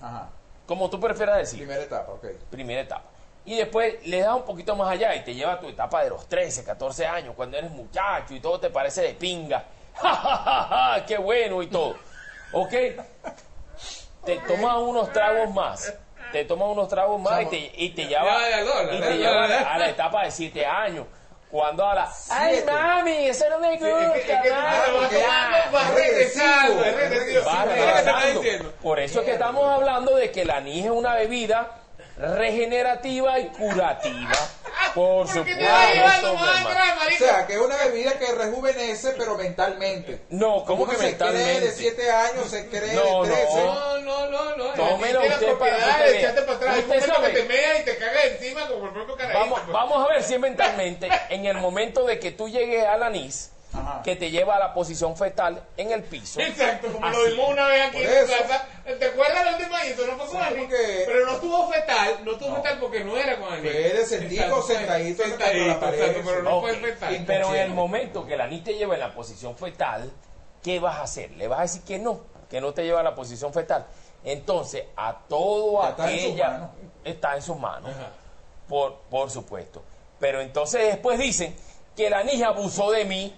Ajá. como tú prefieras decir Primera etapa, ok. primera etapa. Y después le das un poquito más allá y te lleva a tu etapa de los 13, 14 años, cuando eres muchacho y todo te parece de pinga. ¡Ja, ja, ja, ja! ¡Qué bueno! Y todo. ¿Ok? Te tomas unos tragos más. Te tomas unos tragos más y te, y te lleva, y te lleva a la etapa de 7 años. Cuando a la... ¡Ay, Siete. mami! Eso no me Es que- es gusta, que mami, tú vas ya". tomando, vas Es regresando, regresivo, es regresivo. Va Es lo que te estoy regresando. diciendo. Por eso es que estamos hablando de que el anís es una bebida regenerativa y curativa. Por ¿Por qué supuesto. O sea, que es una bebida que rejuvenece, pero mentalmente. No, ¿cómo que se cree de mentalmente? 7 años, se cree No, de 13. No, no, no, no. Tómelo usted para atrás. Usted que te mea y te caga encima como el propio carajito. Vamos, pues. vamos a ver si es mentalmente, en el momento de que tú llegues al anís, Ajá. que te lleva a la posición fetal en el piso. Exacto, como Así. lo vimos una vez aquí Por en eso. casa. ¿Te acuerdas la vez? Eso no fue con Sí, Ani. porque- Pero no estuvo fetal, no estuvo No. fetal porque no era con Ani. Fue de sentido, sentadito la pared, exacto, pero no fue fetal. Pero en el momento que el anís te lleva en la posición fetal, ¿qué vas a hacer? ¿Le vas a decir que no? Que no te lleva a la posición fetal. Entonces, a todo Ya está en sus aquella manos. está en sus manos. Por, por supuesto. Pero entonces después dicen que el anís abusó de mí.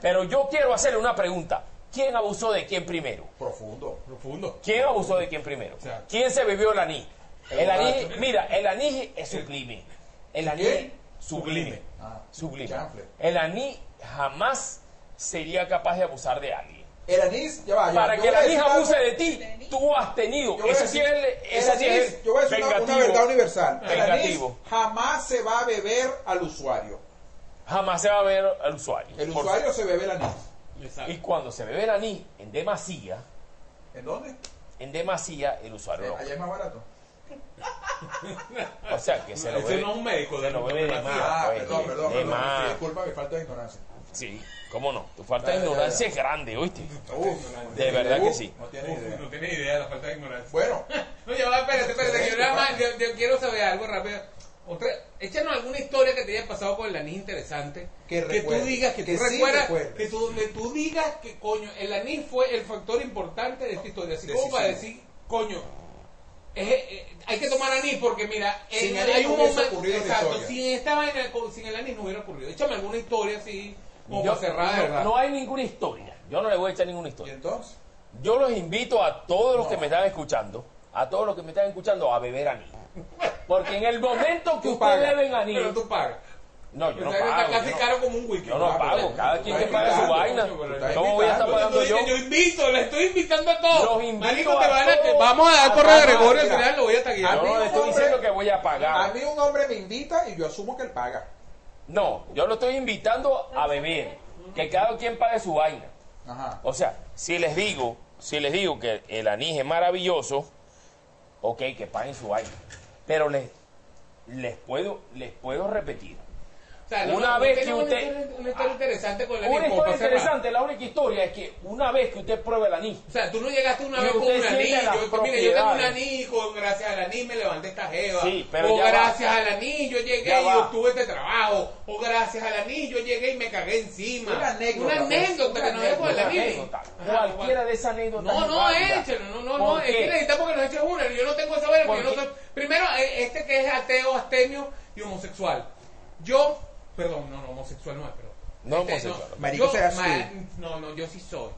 Pero yo quiero hacerle una pregunta. ¿Quién abusó de quién primero? Profundo. Profundo. ¿Quién abusó de quién primero? sea, ¿Quién se bebió el anís? el El anís, borracho. mira, el anís es sublime. El anís ¿Qué? sublime. Ah, Sublime. chanfle. El anís jamás sería capaz de abusar de alguien. El anís, ya va, ya, Para que el anís abuse algo- de ti, tú has tenido. Ese sí es el, el anís, el yo voy a decir una- verdad universal. El anís Vengativo. jamás se va a beber al usuario. Jamás se va a ver al usuario. El Por- usuario se bebe el anís. Exacto. Y cuando se bebe el anís en demasía, ¿En dónde? en demasía, el usuario Eh, no. allá es más barato. O sea, que se lo Ese bebe. no es un médico, se lo bebe de más. Ah, pues, perdón, perdón, de perdón. más. Disculpa mi falta de ignorancia. Sí, cómo no. Tu falta de ignorancia ya. es grande, ¿oíste? Uf, De verdad que sí. No tiene Uf, idea. no tiene idea de la falta de ignorancia. Bueno, No, ya va, espérate, espérate, que yo, nada más, yo, yo quiero saber algo rápido. Otra, échanos alguna historia que te haya pasado con el anís interesante. Que tú recuerdes, digas, que, que tú sí recuerdas, recuerdes. que tú, donde tú digas que coño, el anís fue el factor importante de esta historia. Así como para decir, coño, es- eh, hay que tomar anís porque mira, Sin en- anís hay no un momento, exacto, sin esta vaina, sin el anís no hubiera ocurrido. Échame alguna historia así, como Yo- para cerrar, no, verdad. no hay ninguna historia. Yo no le voy a echar ninguna ¿y historia. entonces? Yo los invito a todos los No. que me están escuchando, a todos los que me están escuchando, a beber anís. Porque en el momento que ustedes beben anís, Pero tú pagas. no, yo no pago. está casi yo no- caro como un wiki. Yo no pago, cada quien que pague su vaina. ¿Cómo voy a estar pagando yo? Yo invito, le estoy invitando a todos. Los invito Marico, te a van a, todos vamos a dar a correo pagar, Gregorio al final, lo voy a taguear. Yo A no le estoy diciendo que voy a A pagar. mí un hombre me invita y yo asumo que él paga. No, yo lo estoy invitando a beber. Que cada quien pague su vaina. Ajá. O sea, si les digo, si les digo que el anís es maravilloso, ok, que paguen su vaina. Pero les, les puedo, les puedo repetir. O sea, no, Una no, vez que una usted- Una historia interesante con la Una anís, como historia interesante, la única historia es que una vez que usted pruebe el anís, O sea, tú no llegaste una vez con un anís. Yo, mire, yo tengo un anís, con, gracias al anís me levanté esta jeva. Sí, pero o ya va. gracias al anís yo llegué Ya y va. obtuve este trabajo. O gracias al anís yo llegué y me cagué encima. Una anécdota, Una pues, anécdota una que nos dejó el una anís. cualquiera de esas anécdotas. No, no, échalo, no, no, ¿Por no, es que necesitamos que nos eches una, yo no tengo esa vaina porque yo no ¿Por soy, primero, eh, este que es ateo, astemio y homosexual, yo, perdón, no, no, homosexual no es, pero, No este, homosexual. Marico yo, seas ma- tú. no, no, yo sí soy,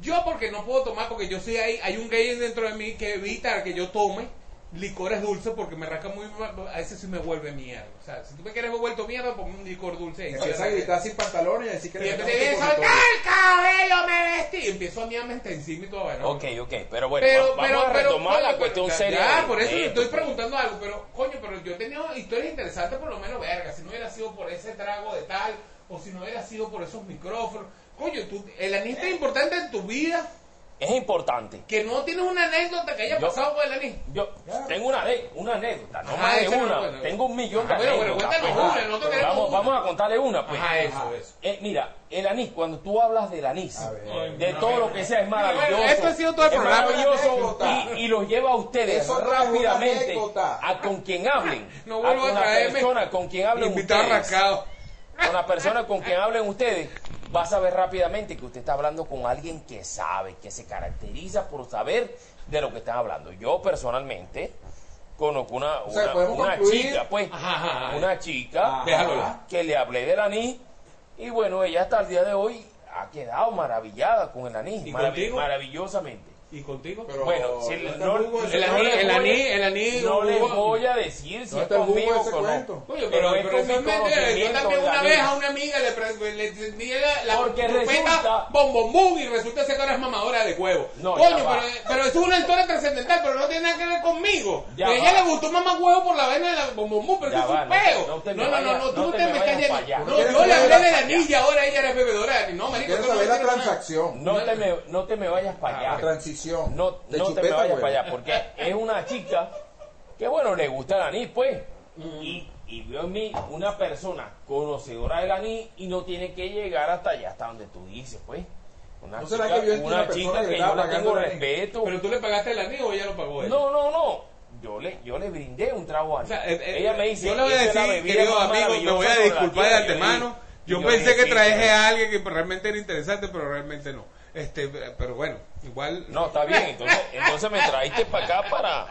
yo porque no puedo tomar, porque yo soy ahí, hay un gay dentro de mí que evita que yo tome licores dulces porque me rasca muy, a veces sí me vuelve mierda, o sea, si tú me quieres vuelto mierda, ponme un licor dulce. Empieza a gritar sin pantalones y a decir que y metemos a el cabello, me vestí, y empiezo a mirarme hasta encima y todo, bueno, Ok, ok, pero bueno, pero, vamos pero, a retomar la pero- cuestión ya, seria. Ya, de- por eso esto, estoy pues. preguntando algo, pero coño, pero yo he tenido historias interesantes, por lo menos, verga, si no hubiera sido por ese trago de tal, o si no hubiera sido por esos micrófonos. Coño, tú, el anís es importante en tu vida, Es importante. que no tienes una anécdota que haya Yo- pasado con el anís. Yo tengo una, una anécdota, no Ajá, más de una. bueno. Tengo un millón de anécdotas. pues. vamos, vamos a contarle una, pues. Ajá, eso, eso. Eh, mira, el anís, cuando tú hablas del anís, A ver. de todo lo que sea, es maravilloso. Esto ha sido todo el programa. y, y los lleva a ustedes Eso rápidamente a con quien hablen. No a vuelvo con a la traerme persona con quien hablen Invitado ustedes. rascado. Con la persona con quien hablen ustedes, vas a ver rápidamente que usted está hablando con alguien que sabe, que se caracteriza por saber de lo que están hablando. Yo personalmente conozco una, O sea, una, podemos una chica, pues, Ajá, ajá, ajá. una chica Ajá. Que le hablé del anís y bueno, ella hasta el día de hoy ha quedado maravillada con el anís, ¿Y marav- contigo? maravillosamente. ¿Y contigo? Pero, Bueno, si ¿dónde está no- el jugo de el no el voy a- anís, el. No les voy a decir si ¿Dónde es está el jugo de conmigo ese o no. cuento? Oye, pero, Pero es pero eso es mentira. Yo también de una la vez a una amiga le, le encendí la, la Porque trompeta resulta- bom bom bum y resulta ser que eres mamadora de huevo. No, Coño, pero, pero es una historia trascendental, pero no tiene nada que ver conmigo. Ya a ella va. le gustó mamá huevo por la vaina de la bom bom bum, pero Ya eso es un no peo. no No, no, no, no, tú no no te me para allá. No, No yo le hablé la- del anillo y ahora ella era bebedora. No, marico, no saber la transacción. No te me, no te me vayas para La allá. No, de no te me vayas para allá, porque es una chica que, bueno, le gusta el anís, pues. Mm. Y, y veo en mí una persona conocedora del anís y no tiene que llegar hasta allá, hasta donde tú dices, pues. Una ¿No será chica, que una chica que yo le tengo anís? respeto. Pero tú le pagaste el anillo o ella lo pagó él. No, no, no. Yo le, yo le brindé un trago a O sea, eh, eh, Ella me dice, yo le voy a "Esa es la decir, querido amigo, me voy a disculpar de tierra". Yo antemano. Yo yo pensé que "Sí, traje a alguien que realmente era interesante, pero realmente no. Este, pero bueno, igual. No, está bien, entonces, entonces me traíste para acá para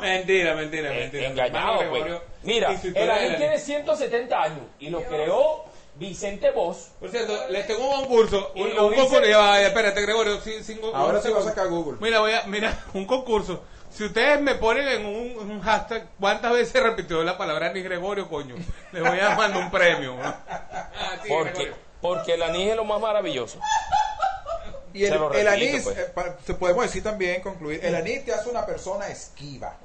Mentira, mentira, eh, mentira. engañado, pues. Gregorio Mira, el del tiene anís. 170 años y lo creó Vicente Vos. Por cierto, les tengo un concurso. Un, lo un dice- concurso. Ya espérate, Gregorio. sí, cinco- Ahora un sí va a sacar Google. Mira, voy a, mira, un concurso. Si ustedes me ponen en un, un hashtag, ¿cuántas veces repitió la palabra ni Gregorio, coño? Les voy a mandar un premio. ¿no? Ah, sí, Porque, Gregorio. porque el anís es lo más maravilloso. Y el, anís, pues. eh, pa- te podemos decir también, concluir, el anís te hace una persona esquiva.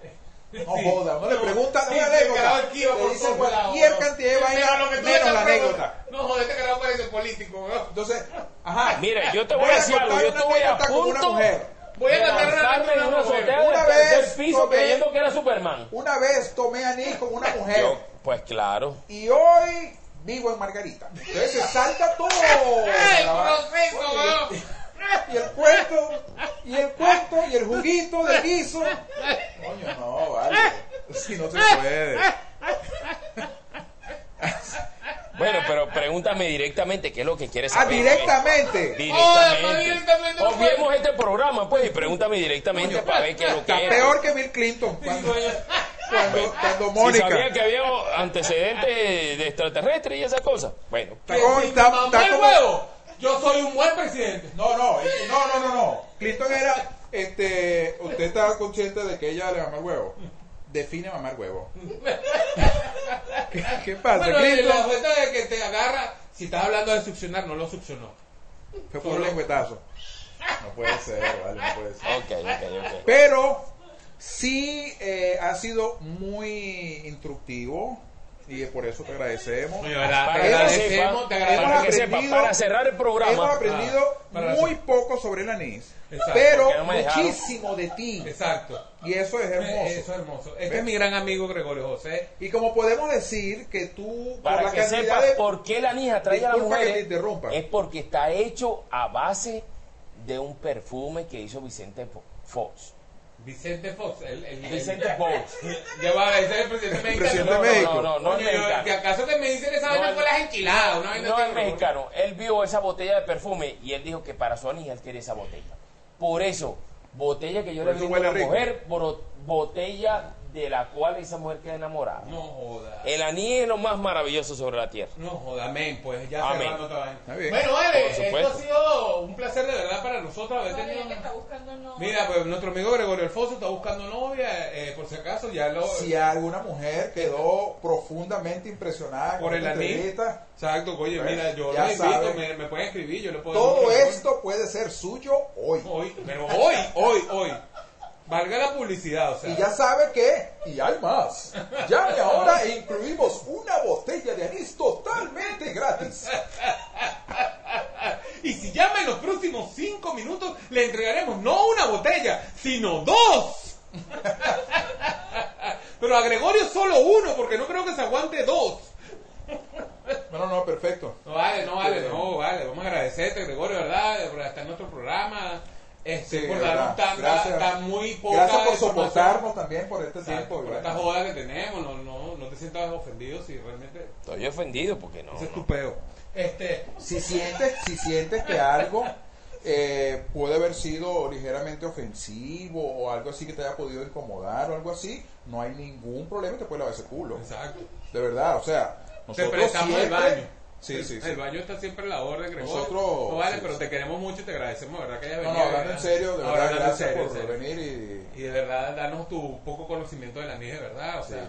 No joda, uno le pregunta Sí, una sí, anécdota, lados, cualquier ¿no? cantidad de vaina, menos la anécdota. No, joder, este carajo parece político, ¿no? Entonces, ajá. Mire, yo te voy a decir algo, yo una estuve a anécdota con una punto mujer. Voy a cantar una una mujer. vez piso tomé- creyendo que era Superman. Una vez tomé anís con una mujer Yo, pues claro. y hoy vivo en Margarita. Entonces se salta todo. ¡Ay, la va- proceso! Y el cuento, y el cuento, y el juguito de guiso. Coño, no, vale. Si no se puede. Bueno, pero pregúntame directamente qué es lo que quieres Ah, saber. directamente. Joder, pues, directamente no Obviemos este programa, pues, y pregúntame directamente para ver qué es lo que Está es. peor que Bill Clinton cuando, cuando, cuando Si Mónica. sabía que había antecedentes de extraterrestres y esas cosas. Bueno, Está Si está- está el como- yo soy un buen presidente. No, no, eh, no, no, no, no. Clinton era, este, usted estaba consciente de que ella le mama el huevo. Define mamar huevo. ¿Qué, qué pasa, Bueno, y la Clinton? cuenta de que te agarra, si estás hablando de succionar, no lo succionó. Fue por un lengüetazo. No puede ser, vale, no puede ser. ok, ok, ok. Pero sí eh, ha sido muy instructivo y por eso te agradecemos. Oye. Para Te agradecemos, para agradecemos. que sepa, para cerrar el programa. Hemos aprendido Ah, muy poco sobre el anís, Exacto, pero no muchísimo de ti. Exacto. Y eso es hermoso. Eso es hermoso. Este ¿Ves? es mi gran amigo Gregorio José. Y como podemos decir que tú, por Para la que cantidad sepas de... por qué la anís atrae a mujeres, interrumpa. es porque está hecho a base de un perfume que hizo Vicente Fo- Fox. Vicente Fox. El, el, Vicente Fox. Ya va, ese es el presidente mexicano. presidente No, de México. no, no, no, es mexicano. que acaso que me dicen esa No, vaina el- fue las enchiladas. Una vaina No es mexicano. Él vio esa botella de perfume y él dijo que para su anís él quería esa botella. Por eso, botella que yo le brindo a la rico. mujer, botella de la cual esa mujer queda enamorada. No joda. El anís es lo más maravilloso sobre la tierra. No joda, amén, pues ya Amén. Está bien. Bueno, esto supuesto. ha sido un placer de verdad para nosotros haber tenido. que está buscando novia. Mira, pues nuestro amigo Gregorio Alfonso está buscando novia, eh, por si acaso ya lo... Si alguna mujer quedó profundamente impresionada por el anís. Exacto, oye, Pues, mira, yo los invito, me, me pueden escribir, yo le puedo... todo esto puede ser suyo hoy. Hoy, pero hoy, hoy, hoy. Valga la publicidad, o sea. Y ya sabe que, y hay más. Llame ahora e incluimos una botella de anís totalmente gratis. Y si llama en los próximos cinco minutos, le entregaremos no una botella, sino dos. Pero a Gregorio solo uno, porque no creo que se aguante dos. No, no, no, perfecto. No vale, no vale, no vale. Vamos a agradecerte, Gregorio, ¿verdad? Por estar en nuestro programa. Este, Sí, por verdad. darnos Gracias. tan muy poca Gracias por soportarnos también por este Exacto, tiempo. por esta joda que tenemos, no, no, no te sientas ofendido si realmente Estoy ofendido porque no. ese es no. tu peo. Este, Si sientes, si sientes que algo eh, puede haber sido ligeramente ofensivo o algo así que te haya podido incomodar o algo así, no hay ningún problema, te puede lavar ese culo. exacto. De verdad, o sea, Te nosotros prestamos el siempre- baño. Sí, sí, sí. El baño está siempre a la orden, Gregorio. Nosotros- No vale, sí, pero sí. te queremos mucho y te agradecemos, de verdad, que hayas No, venido. no, hablando en serio, de verdad, en gracias serio, por en serio. venir y Y de verdad, darnos tu poco conocimiento de la de verdad, o sea,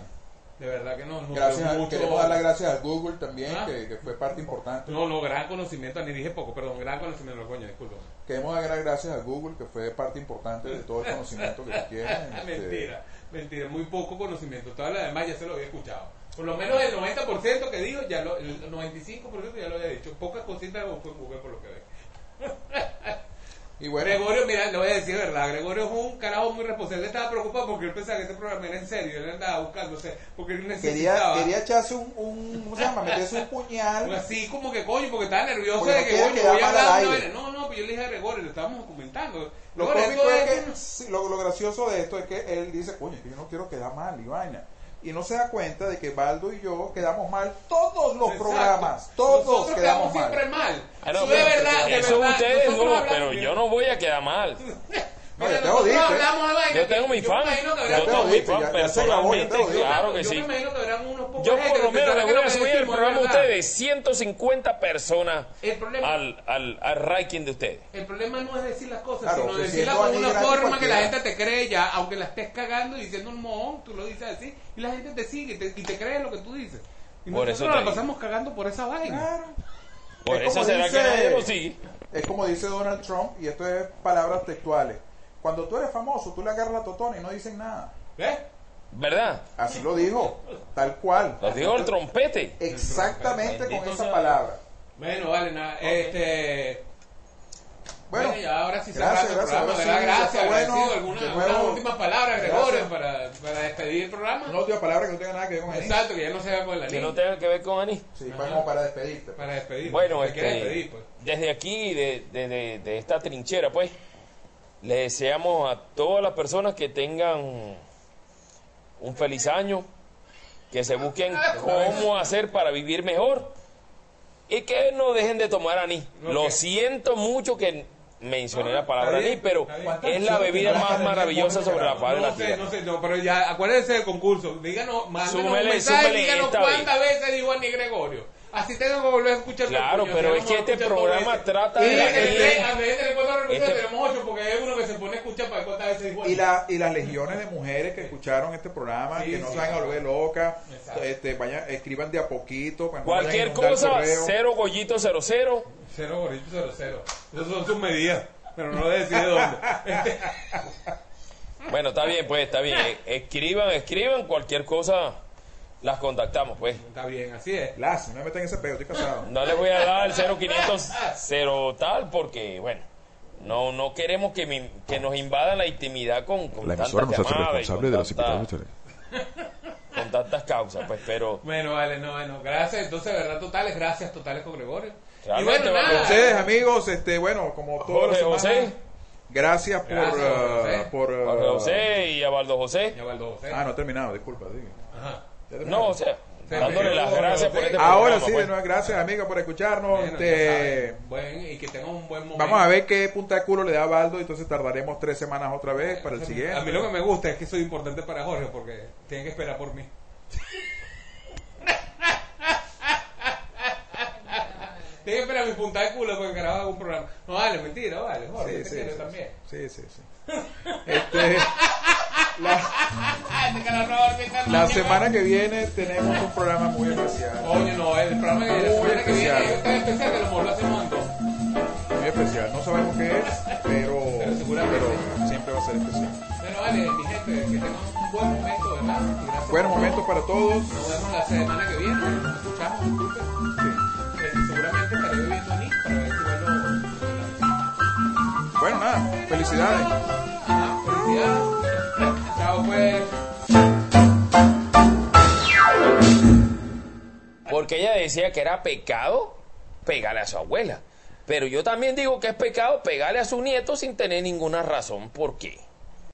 de verdad que nos nos gracias, mucho. queremos dar las gracias a Google también, Ah. que, que fue parte importante. No, no, gran conocimiento, ni dije poco, perdón, gran conocimiento, no, coño, disculpa. Queremos dar las gracias a Google, que fue parte importante de todo el conocimiento que tú tienes. este, mentira, mentira, muy poco conocimiento. Todo lo demás ya se lo había escuchado. Por lo menos el 90% que dijo, ya lo, el 95% ya lo había dicho. Pocas cositas en Google por lo que ve. Y bueno, Gregorio, mira, le voy a decir verdad, Gregorio es un carajo muy responsable. Estaba preocupado porque él pensaba que este programa era en serio. Él andaba buscándose, porque él quería, necesitaba. quería echarse un, un, ¿cómo se llama? Meterse un puñal. Así como que coño, porque estaba nervioso Porque de no que quiere coño, voy a hablar de una. No, no, pero yo le dije a Gregorio, le estábamos documentando. Lo Gregorio, es que, lo, lo gracioso de esto es que él dice, coño, que yo no quiero quedar mal y vaina. Y no se da cuenta de que Baldo y yo quedamos mal todos los Exacto. programas. Todos Nosotros quedamos mal. siempre mal. Ah, no, Sí, pero de verdad, de eso verdad. ustedes no, pero yo no voy a quedar mal. No, te vaina Yo tengo mi yo fan. me Yo tengo mi fan personalmente. Claro que yo sí. me imagino que habrán unos pocos Yo por lo menos le voy a subir el programa a ustedes 150 personas El problema, al, al, al ranking de ustedes. el problema no es decir las cosas, Claro, sino decirlas con una forma que la gente te cree ya, aunque la estés cagando y diciendo un mohón, tú lo dices así, y la gente te sigue y te, y te cree lo que tú dices. Y Por eso nosotros te la digo. pasamos cagando por esa vaina. Claro. Por Es eso como será dice- que nadie lo sigue. Es como dice Donald Trump, y esto es palabras textuales. Cuando tú eres famoso, tú le agarras la totona y no dicen nada. ¿Ves? ¿Verdad? Así lo dijo, tal cual. Lo dijo el trompete. Exactamente con esa palabra. Bueno, vale, nada. Este. Bueno, Bueno, ya ahora sí gracias, cerramos gracias, el programa, Gracias, está bueno. agradecido. ¿Alguna, De algunas nuevo, últimas palabras, Gregorio, gracias. para, para despedir el programa? una última palabra que no tenga nada que ver con Anís. Exacto, que ya no se va con la Que línea. no tenga que ver con Anís. Sí, pues como para despedirte. Para despedir. Bueno, ¿Te quieres este, despedir, pues? desde aquí, de, de- de- de esta trinchera, pues, le deseamos a todas las personas que tengan un feliz año, que se busquen cómo hacer para vivir mejor y que no dejen de tomar anís. Lo siento mucho que mencioné la palabra Está bien, anís, pero es la bebida más maravillosa sobre la faz de la No sé, tierra. no sé, no, pero ya acuérdense del concurso. Díganos, mándenos un mensaje, díganos cuántas veces dijo Ani Gregorio. Así tengo que volver a escuchar Claro, pero es que lo este escuchan dos programa trata Y de la la gente, gente- a veces le puedo repetir, Este- tenemos ocho, porque hay uno que se pone a escuchar para ver cuántas veces dijo Y, la, y las legiones de mujeres que escucharon este programa, Sí, que no sí. se van a volver locas, este, vayan, escriban de a poquito. Cualquier cosa, cero gollito cero cero. Cero gorrito, cero, cero. Esas son sus medidas, pero no decide dónde. Este, Bueno, está bien, pues, está bien. Escriban, escriban, cualquier cosa las contactamos, pues. Está bien, así es. Lástima, no me metan en ese peo, estoy casado. No les voy a dar el 0500 cero tal porque, bueno, no no queremos que, mi- que nos invadan la intimidad con, con La tantas emisora no se hace y responsable de las con tantas causas, pues, pero Bueno, vale, no, bueno, gracias. Entonces, de verdad, totales, gracias totales con Gregorio. Y bueno, nada. Ustedes, amigos, este, bueno, como todos los José. gracias por. Gracias, uh, José. por uh, Jorge José y a Baldo José. Ya Valdo José. Ah, no he terminado, disculpa. sí. Ajá. No, o sea, Sí, dándole las gracias por este Ahora programa, sí, pues. de nuevo, gracias, amiga, por escucharnos. Bueno, Este. Buen- y que tengan un buen momento. vamos a ver qué punta de culo le da a Baldo, entonces tardaremos tres semanas otra vez para el siguiente. A mí lo que me gusta es que soy importante para Jorge porque tiene que esperar por mí. Tiene que esperar mi punta de culo porque carajo hago un programa. No vale, mentira, vale, Jorge, Sí, sí, sí, también. sí, sí, sí. Este, la, Ay, te quiero robar mi carnal, la semana que viene tenemos un programa muy especial. Coño, no, el programa la semana que viene especial. es especial que lo en dos. Muy especial. No sabemos qué es, pero, Pero seguramente pero siempre va a ser especial. Bueno, vale, mi gente, que tengan un buen momento, ¿verdad? Por- momentos para todos. Nos vemos la semana que viene. Nos escuchamos, felicidades. Chao, pues. Porque ella decía que era pecado pegarle a su abuela. Pero yo también digo que es pecado pegarle a su nieto sin tener ninguna razón. ¿Por qué?